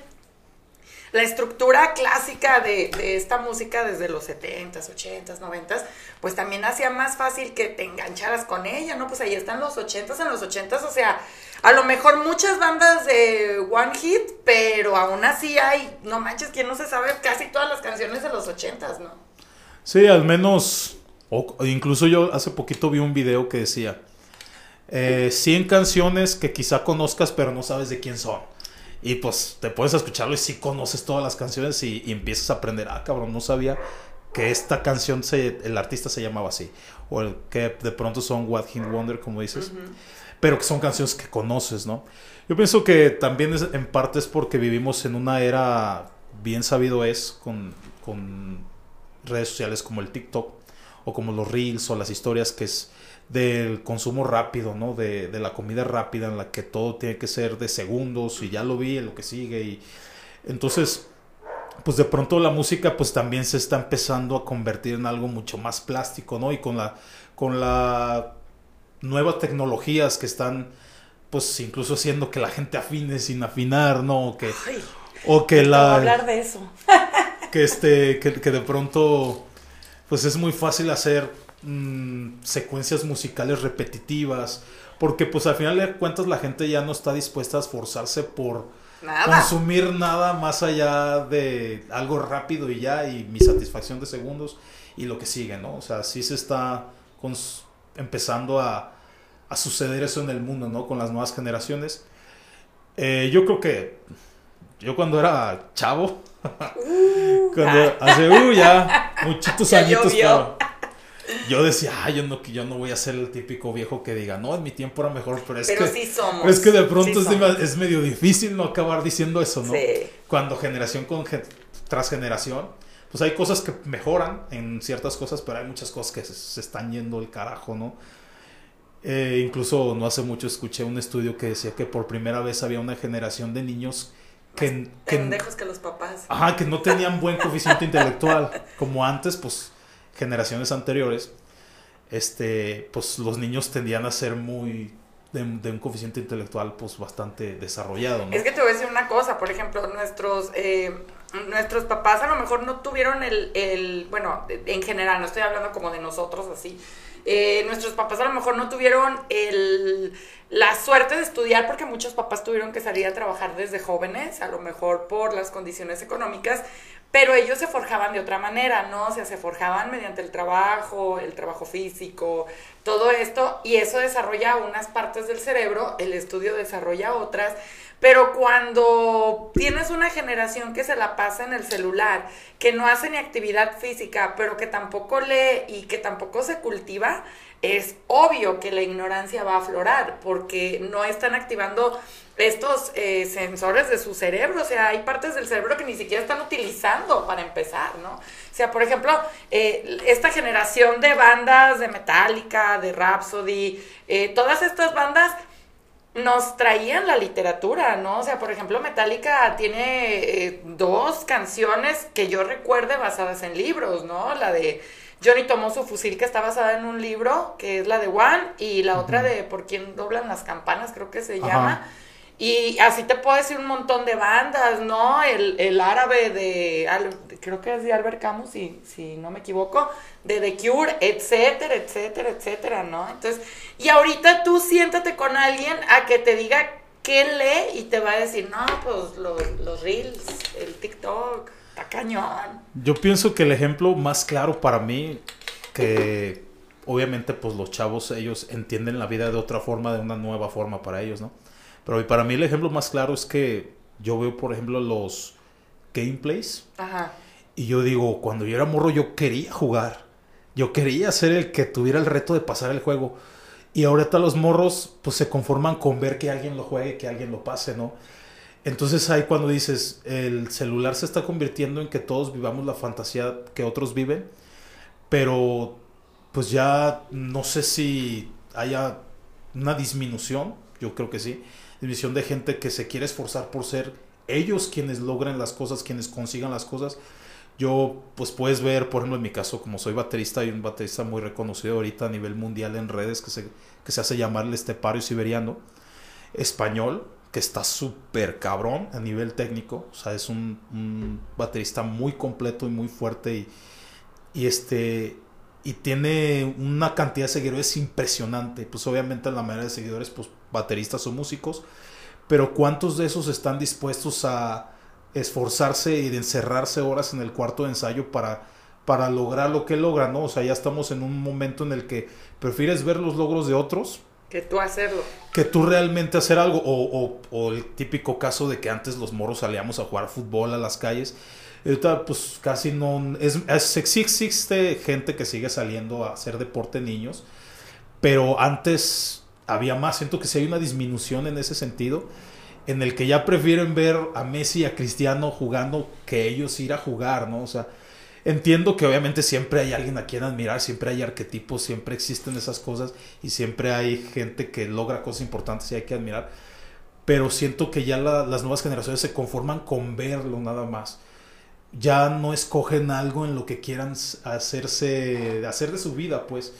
la estructura clásica de, de esta música desde los 70s, 80s, 90s, pues también hacía más fácil que te engancharas con ella, ¿no? Pues ahí están los 80s, en los 80s, o sea, a lo mejor muchas bandas de One Hit, pero aún así hay, no manches, ¿quién no se sabe casi todas las canciones de los 80s, ¿no? Sí, al menos, incluso yo hace poquito vi un video que decía, eh, 100 canciones que quizá conozcas pero no sabes de quién son. Y pues te puedes escucharlo y sí conoces todas las canciones y, y empiezas a aprender, ah, cabrón, no sabía que esta canción, se, el artista se llamaba así. O el que de pronto son What Hit Wonder, como dices. Pero que son canciones que conoces, ¿no? Yo pienso que también es, en parte es porque vivimos en una era, bien sabido es, con, con redes sociales como el TikTok. o como los reels o las historias que es del consumo rápido, ¿no? De, de la comida rápida en la que todo tiene que ser de segundos y ya lo vi, en lo que sigue y entonces pues de pronto la música pues también se está empezando a convertir en algo mucho más plástico, ¿no? Y con la con la nuevas tecnologías que están pues incluso haciendo que la gente afine sin afinar, ¿no? O que Ay, o que la hablar de eso. que este que, que de pronto pues es muy fácil hacer mm, secuencias musicales repetitivas porque pues al final de cuentas la gente ya no está dispuesta a esforzarse por Nada. consumir nada más allá de algo rápido y ya y mi satisfacción de segundos y lo que sigue, ¿no? O sea, sí se está empezando a, a suceder eso en el mundo, ¿no? Con las nuevas generaciones. Eh, yo creo que yo cuando era chavo, cuando hace uh, ya muchitos Ya añitos, llovió. Yo decía, ah, yo no, yo no voy a ser el típico viejo que diga, no, en mi tiempo era mejor, pero es Pero que sí somos. pero es que de pronto sí es, medio difícil no acabar diciendo eso, ¿no? Sí. Cuando generación con tras generación, pues hay cosas que mejoran en ciertas cosas, pero hay muchas cosas que se, se están yendo el carajo, ¿no? Eh, incluso no hace mucho escuché un estudio que decía que por primera vez había una generación de niños que, que, Pendejos que los papás. Ajá, que no tenían buen coeficiente intelectual. Como antes, pues, generaciones anteriores, este, pues los niños tendían a ser muy de, un coeficiente intelectual, pues, bastante desarrollado. Es que te voy a decir una cosa, por ejemplo, nuestros eh, nuestros papás a lo mejor no tuvieron el, el bueno, en general, no estoy hablando como de nosotros así, eh, nuestros papás a lo mejor no tuvieron el, la suerte de estudiar porque muchos papás tuvieron que salir a trabajar desde jóvenes, a lo mejor por las condiciones económicas, pero ellos se forjaban de otra manera, ¿no? O sea, se forjaban mediante el trabajo, el trabajo físico, todo esto, y eso desarrolla unas partes del cerebro, el estudio desarrolla otras, pero cuando tienes una generación que se la pasa en el celular, que no hace ni actividad física, pero que tampoco lee y que tampoco se cultiva, es obvio que la ignorancia va a aflorar porque no están activando estos eh, sensores de su cerebro, o sea, hay partes del cerebro que ni siquiera están utilizando para empezar, ¿no? O sea, por ejemplo, eh, esta generación de bandas de Metallica, de Rhapsody, eh, todas estas bandas nos traían la literatura, ¿no? O sea, por ejemplo, Metallica tiene eh, dos canciones que yo recuerde basadas en libros, ¿no? La de Johnny tomó su fusil que está basada en un libro, que es la de One, y la otra de Por quién doblan las campanas, creo que se Ajá. llama. Y así te puedo decir un montón de bandas, ¿no? El, el árabe de, Al- creo que es de Albert Camus, si, si no me equivoco, de The Cure, etcétera, etcétera, etcétera, ¿no? Entonces, y ahorita tú siéntate con alguien a que te diga qué lee y te va a decir, no, pues los, los reels, el TikTok, está cañón. Yo pienso que el ejemplo más claro para mí, que obviamente pues los chavos ellos entienden la vida de otra forma, de una nueva forma para ellos, ¿no? Pero para mí el ejemplo más claro es que yo veo, por ejemplo, los gameplays Ajá. y yo digo, cuando yo era morro yo quería jugar, yo quería ser el que tuviera el reto de pasar el juego. Y ahorita los morros pues se conforman con ver que alguien lo juegue, que alguien lo pase, ¿no? Entonces ahí cuando dices, el celular se está convirtiendo en que todos vivamos la fantasía que otros viven, pero pues ya no sé si haya una disminución, yo creo que sí, disminución de gente que se quiere esforzar por ser ellos quienes logren las cosas, quienes consigan las cosas. Yo, pues puedes ver, por ejemplo, en mi caso, como soy baterista, hay un baterista muy reconocido ahorita a nivel mundial en redes que se, que se hace llamar el estepario siberiano, español, que está súper cabrón a nivel técnico. O sea, es un, baterista muy completo y muy fuerte y, y este y tiene una cantidad de seguidores impresionante. Pues obviamente la mayoría de seguidores, pues bateristas o músicos. Pero ¿cuántos de esos están dispuestos a esforzarse y de encerrarse horas en el cuarto de ensayo para, para lograr lo que logra, ¿no? O sea, ya estamos en un momento en el que prefieres ver los logros de otros Que tú hacerlo. que tú realmente hacer algo. O, o- o el típico caso de que antes los moros salíamos a jugar fútbol a las calles. Y ahorita pues casi no... Es, existe gente que sigue saliendo a hacer deporte niños. Pero antes había más. Siento que sí hay una disminución en ese sentido. En el que ya prefieren ver a Messi y a Cristiano jugando que ellos ir a jugar, ¿no? O sea, entiendo que obviamente siempre hay alguien a quien admirar, siempre hay arquetipos, siempre existen esas cosas y siempre hay gente que logra cosas importantes y hay que admirar. Pero siento que ya la- las nuevas generaciones se conforman con verlo nada más. Ya no escogen algo en lo que quieran hacerse, hacer de su vida, pues.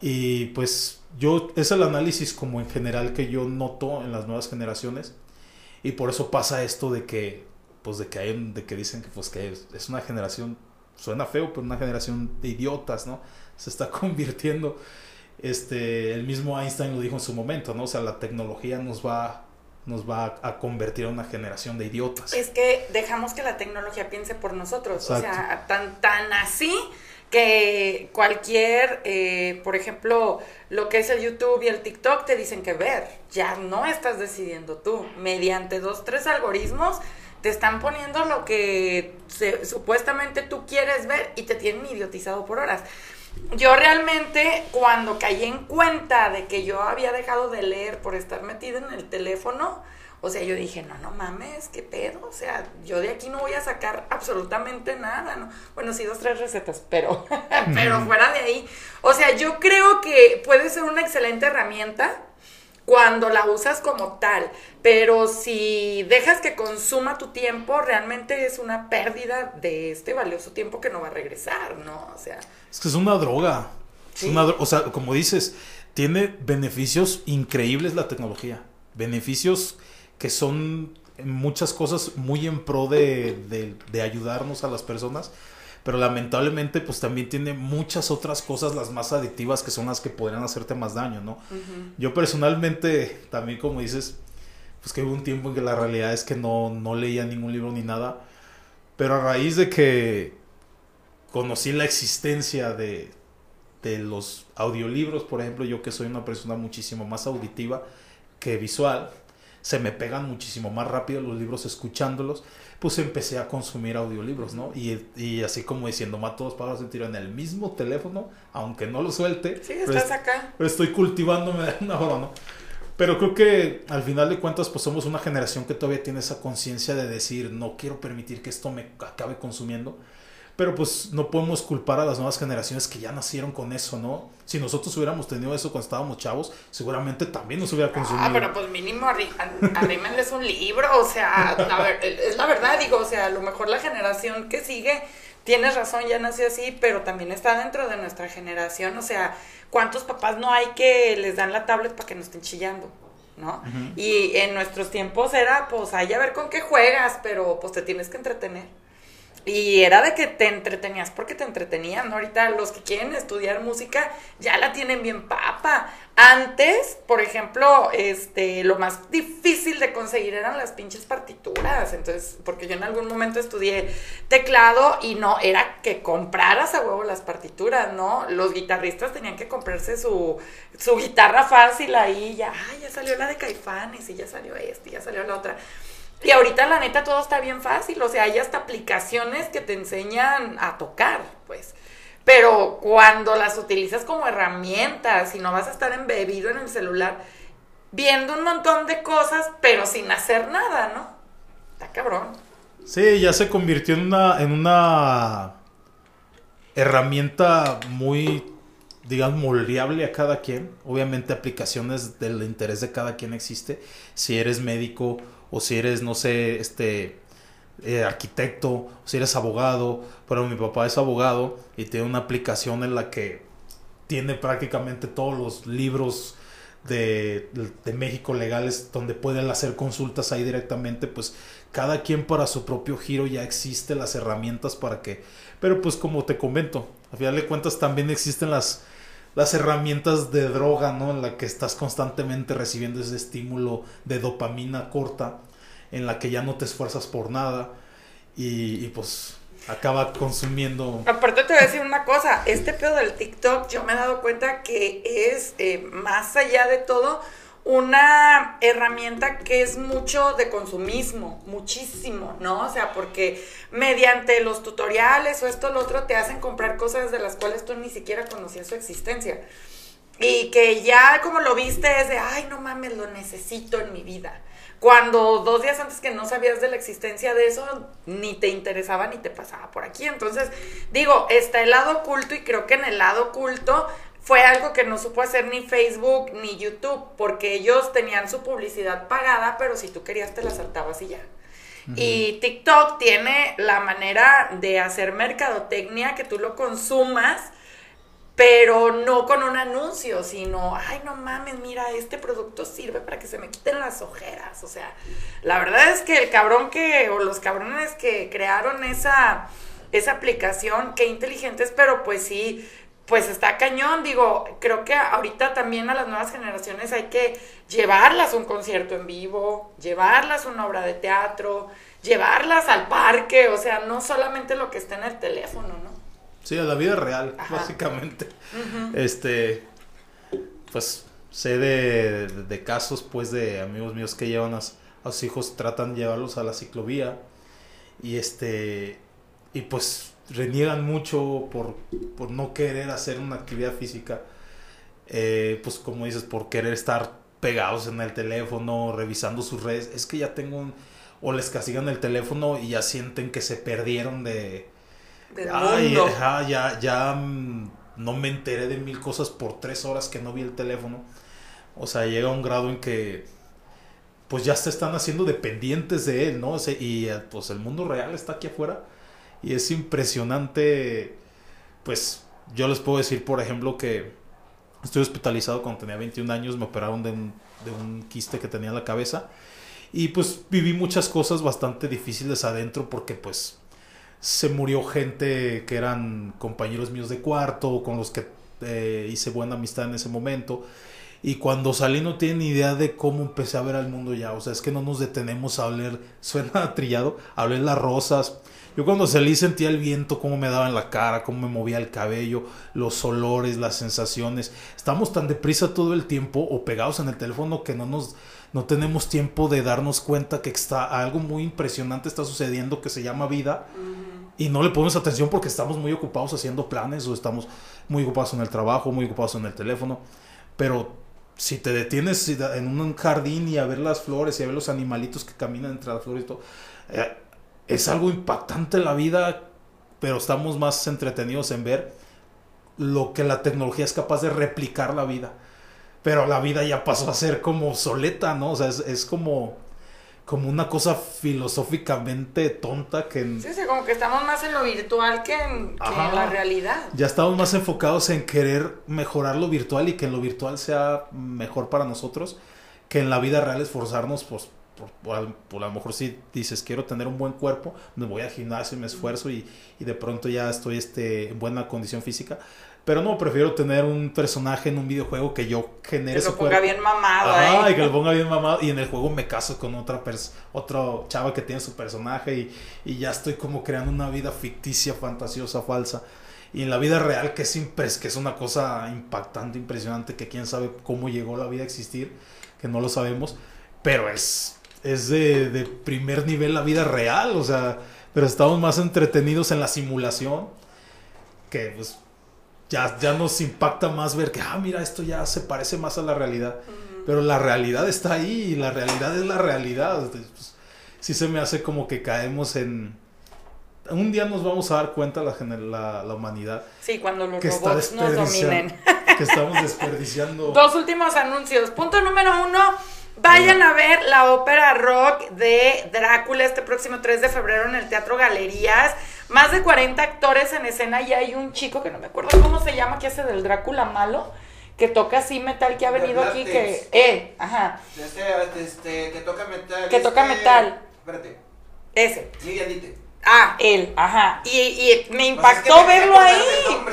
Y pues yo, es el análisis como en general que yo noto en las nuevas generaciones. Y por eso pasa esto de que, pues de que hay, de que dicen que pues que es, una generación, suena feo, pero una generación de idiotas, ¿no? Se está convirtiendo, este, el mismo Einstein lo dijo en su momento, ¿no? O sea, la tecnología nos va, nos va a convertir en una generación de idiotas. Es que dejamos que la tecnología piense por nosotros. O sea, tan, tan así que cualquier, eh, por ejemplo, lo que es el YouTube y el TikTok te dicen que ver. Ya no estás decidiendo tú. Mediante dos, tres algoritmos te están poniendo lo que se- supuestamente tú quieres ver y te tienen idiotizado por horas. Yo realmente cuando caí en cuenta de que yo había dejado de leer por estar metida en el teléfono, o sea, yo dije, no, no mames, qué pedo, o sea, yo de aquí no voy a sacar absolutamente nada, ¿no? Bueno, sí, dos, tres recetas, pero, pero fuera de ahí, o sea, yo creo que puede ser una excelente herramienta cuando la usas como tal, pero si dejas que consuma tu tiempo, realmente es una pérdida de este valioso tiempo que no va a regresar, ¿no? O sea, Es que es una droga. Es Sí. una dro- o sea, como dices, tiene beneficios increíbles la tecnología. Beneficios que son muchas cosas muy en pro de, de- de ayudarnos a las personas. Pero lamentablemente, pues también tiene muchas otras cosas, las más adictivas, que son las que podrían hacerte más daño, ¿no? Yo personalmente, también como dices, pues que hubo un tiempo en que la realidad es que no, no leía ningún libro ni nada. Pero a raíz de que conocí la existencia de, de los audiolibros, por ejemplo, yo que soy una persona muchísimo más auditiva que visual, se me pegan muchísimo más rápido los libros escuchándolos, pues empecé a consumir audiolibros, ¿no? Y, y así como diciendo, mato dos pájaros de tiro en el mismo teléfono, aunque no lo suelte, sí, pero estás acá. pero estoy cultivándome de una forma, ¿no? Pero creo que al final de cuentas, pues somos una generación que todavía tiene esa conciencia de decir, no quiero permitir que esto me acabe consumiendo. Pero pues no podemos culpar a las nuevas generaciones que ya nacieron con eso, ¿no? Si nosotros hubiéramos tenido eso cuando estábamos chavos, seguramente también nos hubiera consumido. Ah, pero pues mínimo arrímenles un libro, o sea, la ver- es la verdad, digo, o sea, a lo mejor la generación que sigue, tienes razón, ya nació así, pero también está dentro de nuestra generación, o sea, ¿cuántos papás no hay que les dan la tablet para que no estén chillando? ¿No? Y en nuestros tiempos era, pues, hay a ver con qué juegas, pero pues te tienes que entretener. Y era de que te entretenías porque te entretenían, ¿no? Ahorita los que quieren estudiar música ya la tienen bien papa. Antes, por ejemplo, este, lo más difícil de conseguir eran las pinches partituras. Entonces, porque yo en algún momento estudié teclado y no, era que compraras a huevo las partituras, ¿no? Los guitarristas tenían que comprarse su, su guitarra fácil ahí, ya, ay, ya salió la de Caifanes y ya salió esta y ya salió la otra. Y ahorita la neta todo está bien fácil, o sea, hay hasta aplicaciones que te enseñan a tocar, pues. Pero cuando las utilizas como herramientas y no vas a estar embebido en el celular viendo un montón de cosas, pero sin hacer nada, ¿no? Está cabrón. Sí, ya se convirtió en una, en una herramienta muy, digamos, moldeable a cada quien. Obviamente aplicaciones del interés de cada quien existe. Si eres médico o si eres, no sé, este eh, arquitecto, o si eres abogado, pero mi papá es abogado y tiene una aplicación en la que tiene prácticamente todos los libros de, de México legales donde pueden hacer consultas ahí directamente, pues cada quien para su propio giro ya existe las herramientas para que, pero pues como te comento, a final de cuentas también existen las las herramientas de droga, ¿no? En la que estás constantemente recibiendo ese estímulo de dopamina corta, en la que ya no te esfuerzas por nada y, pues acaba consumiendo Aparte te voy a decir una cosa, este pedo del TikTok yo me he dado cuenta que es eh, más allá de todo una herramienta que es mucho de consumismo, muchísimo, ¿no? O sea, porque mediante los tutoriales o esto o lo otro te hacen comprar cosas de las cuales tú ni siquiera conocías su existencia. Y que ya como lo viste es de, ay, no mames, lo necesito en mi vida. cuando dos días antes que no sabías de la existencia de eso, ni te interesaba ni te pasaba por aquí. Entonces, digo, está el lado oculto y creo que en el lado oculto fue algo que no supo hacer ni Facebook ni YouTube, porque ellos tenían su publicidad pagada, pero si tú querías te la saltabas y ya. Y TikTok tiene la manera de hacer mercadotecnia que tú lo consumas, pero no con un anuncio, sino, ay, no mames, mira, este producto sirve para que se me quiten las ojeras. O sea, la verdad es que el cabrón que, o los cabrones que crearon esa, esa aplicación, qué inteligentes, pero pues sí, pues está cañón, digo, creo que ahorita también a las nuevas generaciones hay que llevarlas a un concierto en vivo, llevarlas a una obra de teatro, llevarlas al parque, o sea, no solamente lo que está en el teléfono, ¿no? Sí, a la vida real, Ajá. básicamente. Este, pues sé de, de casos, pues, de amigos míos que llevan a, a sus hijos, tratan de llevarlos a la ciclovía y este, y pues reniegan mucho por, por no querer hacer una actividad física, eh, pues como dices, por querer estar pegados en el teléfono, revisando sus redes, es que ya tengo un, o les castigan el teléfono y ya sienten que se perdieron de Del Ay, mundo. ajá, ya, ya mm, no me enteré de mil cosas por tres horas que no vi el teléfono. O sea, llega a un grado en que pues ya se están haciendo dependientes de él, ¿no? O sea, y eh, pues el mundo real está aquí afuera y es impresionante. Pues yo les puedo decir, por ejemplo, que estoy hospitalizado cuando tenía 21 años, me operaron de un, de un quiste que tenía en la cabeza y pues viví muchas cosas bastante difíciles adentro porque pues se murió gente que eran compañeros míos de cuarto, con los que eh, hice buena amistad en ese momento. Y cuando salí no tienen ni idea de cómo empecé a ver al mundo ya. O sea, es que no nos detenemos a oler, suena trillado, a oler las rosas. Yo cuando salí sentía el viento, cómo me daba en la cara, cómo me movía el cabello, los olores, las sensaciones. Estamos tan deprisa todo el tiempo o pegados en el teléfono que no nos no tenemos tiempo de darnos cuenta que está algo muy impresionante está sucediendo que se llama vida y no le ponemos atención porque estamos muy ocupados haciendo planes o estamos muy ocupados en el trabajo, muy ocupados en el teléfono. Pero si te detienes en un jardín y a ver las flores y a ver los animalitos que caminan entre las flores y todo, eh, es algo impactante la vida, pero estamos más entretenidos en ver lo que la tecnología es capaz de replicar la vida. Pero la vida ya pasó a ser como obsoleta, ¿no? O sea, es, es como, como una cosa filosóficamente tonta que en- Sí, sí, como que estamos más en lo virtual que en, que en la realidad. ya estamos más enfocados en querer mejorar lo virtual y que en lo virtual sea mejor para nosotros que en la vida real esforzarnos pues, por, por, por a lo mejor si dices quiero tener un buen cuerpo me voy al gimnasio y me esfuerzo y, y de pronto ya estoy este, en buena condición física pero no prefiero tener un personaje en un videojuego que yo genere Que lo ponga cuerpo bien mamado, Ajá, ¿eh? y que lo ponga bien mamado. Y en el juego me caso con otra pers otra chava que tiene su personaje y, y ya estoy como creando una vida ficticia, fantasiosa, falsa. Y en la vida real, que es, impres que es una cosa impactante, impresionante, que quién sabe cómo llegó la vida a existir, que no lo sabemos, pero es, es de, de primer nivel la vida real, o sea, pero estamos más entretenidos en la simulación que pues ya, ya nos impacta más ver que, ah, mira, esto ya se parece más a la realidad. Pero la realidad está ahí y la realidad es la realidad. Entonces, pues, sí se me hace como que caemos en... Un día nos vamos a dar cuenta la, la, la humanidad Sí, cuando los que robots nos dominen. que estamos desperdiciando. Dos últimos anuncios. Punto número uno. Vayan a ver la ópera rock de Drácula este próximo 3 de febrero en el Teatro Galerías. Más de 40 actores en escena y hay un chico que no me acuerdo cómo se llama, que hace del Drácula malo, que toca así metal, que ha venido Black aquí, que... Eh, ajá, Este, este, que toca metal. Que toca este- metal. Espérate. ese. Miriam Dite. Ah, él, ajá. Y, y me Pues impactó es que me verlo ahí.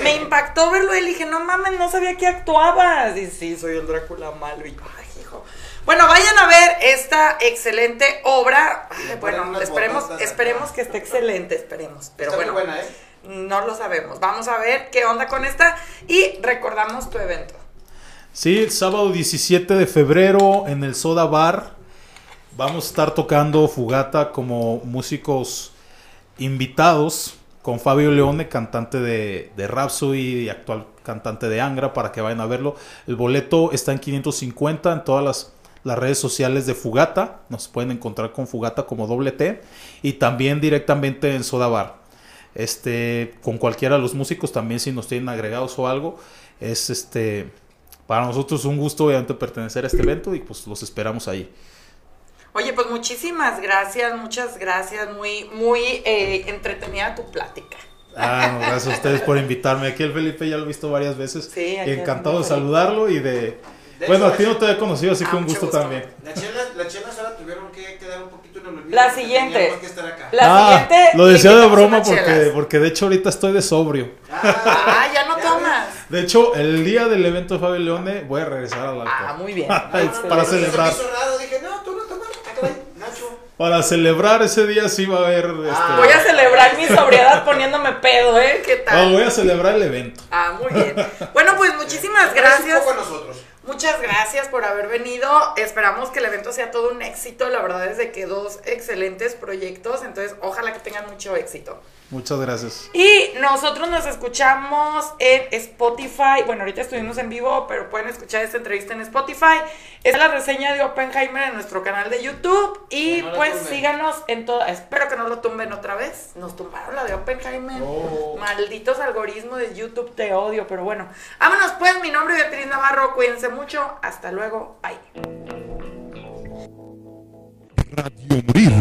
Me impactó verlo ahí. Le dije, no mames, no sabía que actuabas. Y sí, soy el Drácula malo. Y. Bueno, vayan a ver esta excelente obra. Bueno, esperemos, esperemos que esté excelente, esperemos. Pero Está bueno, muy buena, ¿eh? no lo sabemos. Vamos a ver qué onda con esta. Y recordamos tu evento. Sí, el sábado 17 de febrero en el Soda Bar vamos a estar tocando Fugata como músicos invitados con Fabio Leone, cantante de, de Rhapsody y actual cantante de Angra, para que vayan a verlo. El boleto está en 550 en todas las, las redes sociales de Fugata, nos pueden encontrar con Fugata como doble T y también directamente en Soda Bar. Este, con cualquiera de los músicos también si nos tienen agregados o algo, es este para nosotros un gusto obviamente pertenecer a este evento y pues los esperamos ahí. Oye, pues muchísimas gracias, muchas gracias, muy, muy eh, entretenida tu plática. Ah, no, gracias a ustedes por invitarme. Aquí el Felipe ya lo he visto varias veces. Sí, Encantado de saludarlo y de... De bueno, hecho, a ti no te he conocido, así Ah, que un mucho gusto, gusto. también. Las chelas, las chelas ahora tuvieron que quedar un poquito en el olvido. La siguiente. teníamos que estar acá. La ah, siguiente. lo decía de broma porque, porque de hecho ahorita estoy de sobrio. Ah, ya no tomas. De hecho, el día del evento de Fabio Leone voy a regresar al alcohol. Ah, muy bien. Para celebrar. Dije, no, tú no tomas. Ah, Nacho. Para celebrar ese día sí va a haber... Este, Ah, Voy a celebrar mi sobriedad poniéndome pedo, ¿eh? ¿Qué no, tal? voy a celebrar el evento. Ah, muy bien. Bueno, pues muchísimas Un gracias. poco a nosotros. Muchas gracias por haber venido. Esperamos que el evento sea todo un éxito. La verdad es de que dos excelentes proyectos. Entonces, ojalá que tengan mucho éxito. Muchas gracias. Y nosotros nos escuchamos en Spotify. Bueno, ahorita estuvimos en vivo, pero pueden escuchar esta entrevista en Spotify. Es la reseña de Oppenheimer en nuestro canal de YouTube. Y no pues síganos en todo. Espero que no lo tumben otra vez. Nos tumbaron la de Oppenheimer. Oh. Malditos algoritmos de YouTube, te odio. Pero bueno, vámonos pues. Mi nombre es Beatriz Navarro. Cuídense mucho. Hasta luego. Bye. Radio Morir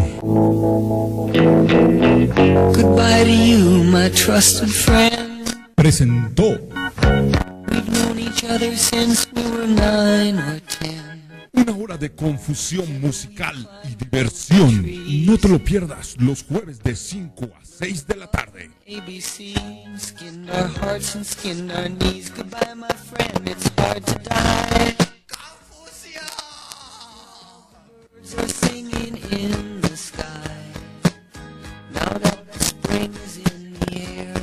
Goodbye to you, my trusted friend. presentó We've known each other since we were nine or ten. una hora de confusión musical y diversión. No te lo pierdas los jueves de 5 a 6 de la tarde. ABC skinned our hearts and skinned our knees. Goodbye, my friend, it's hard to die. Birds are singing in the sky. Now that the spring is in the air.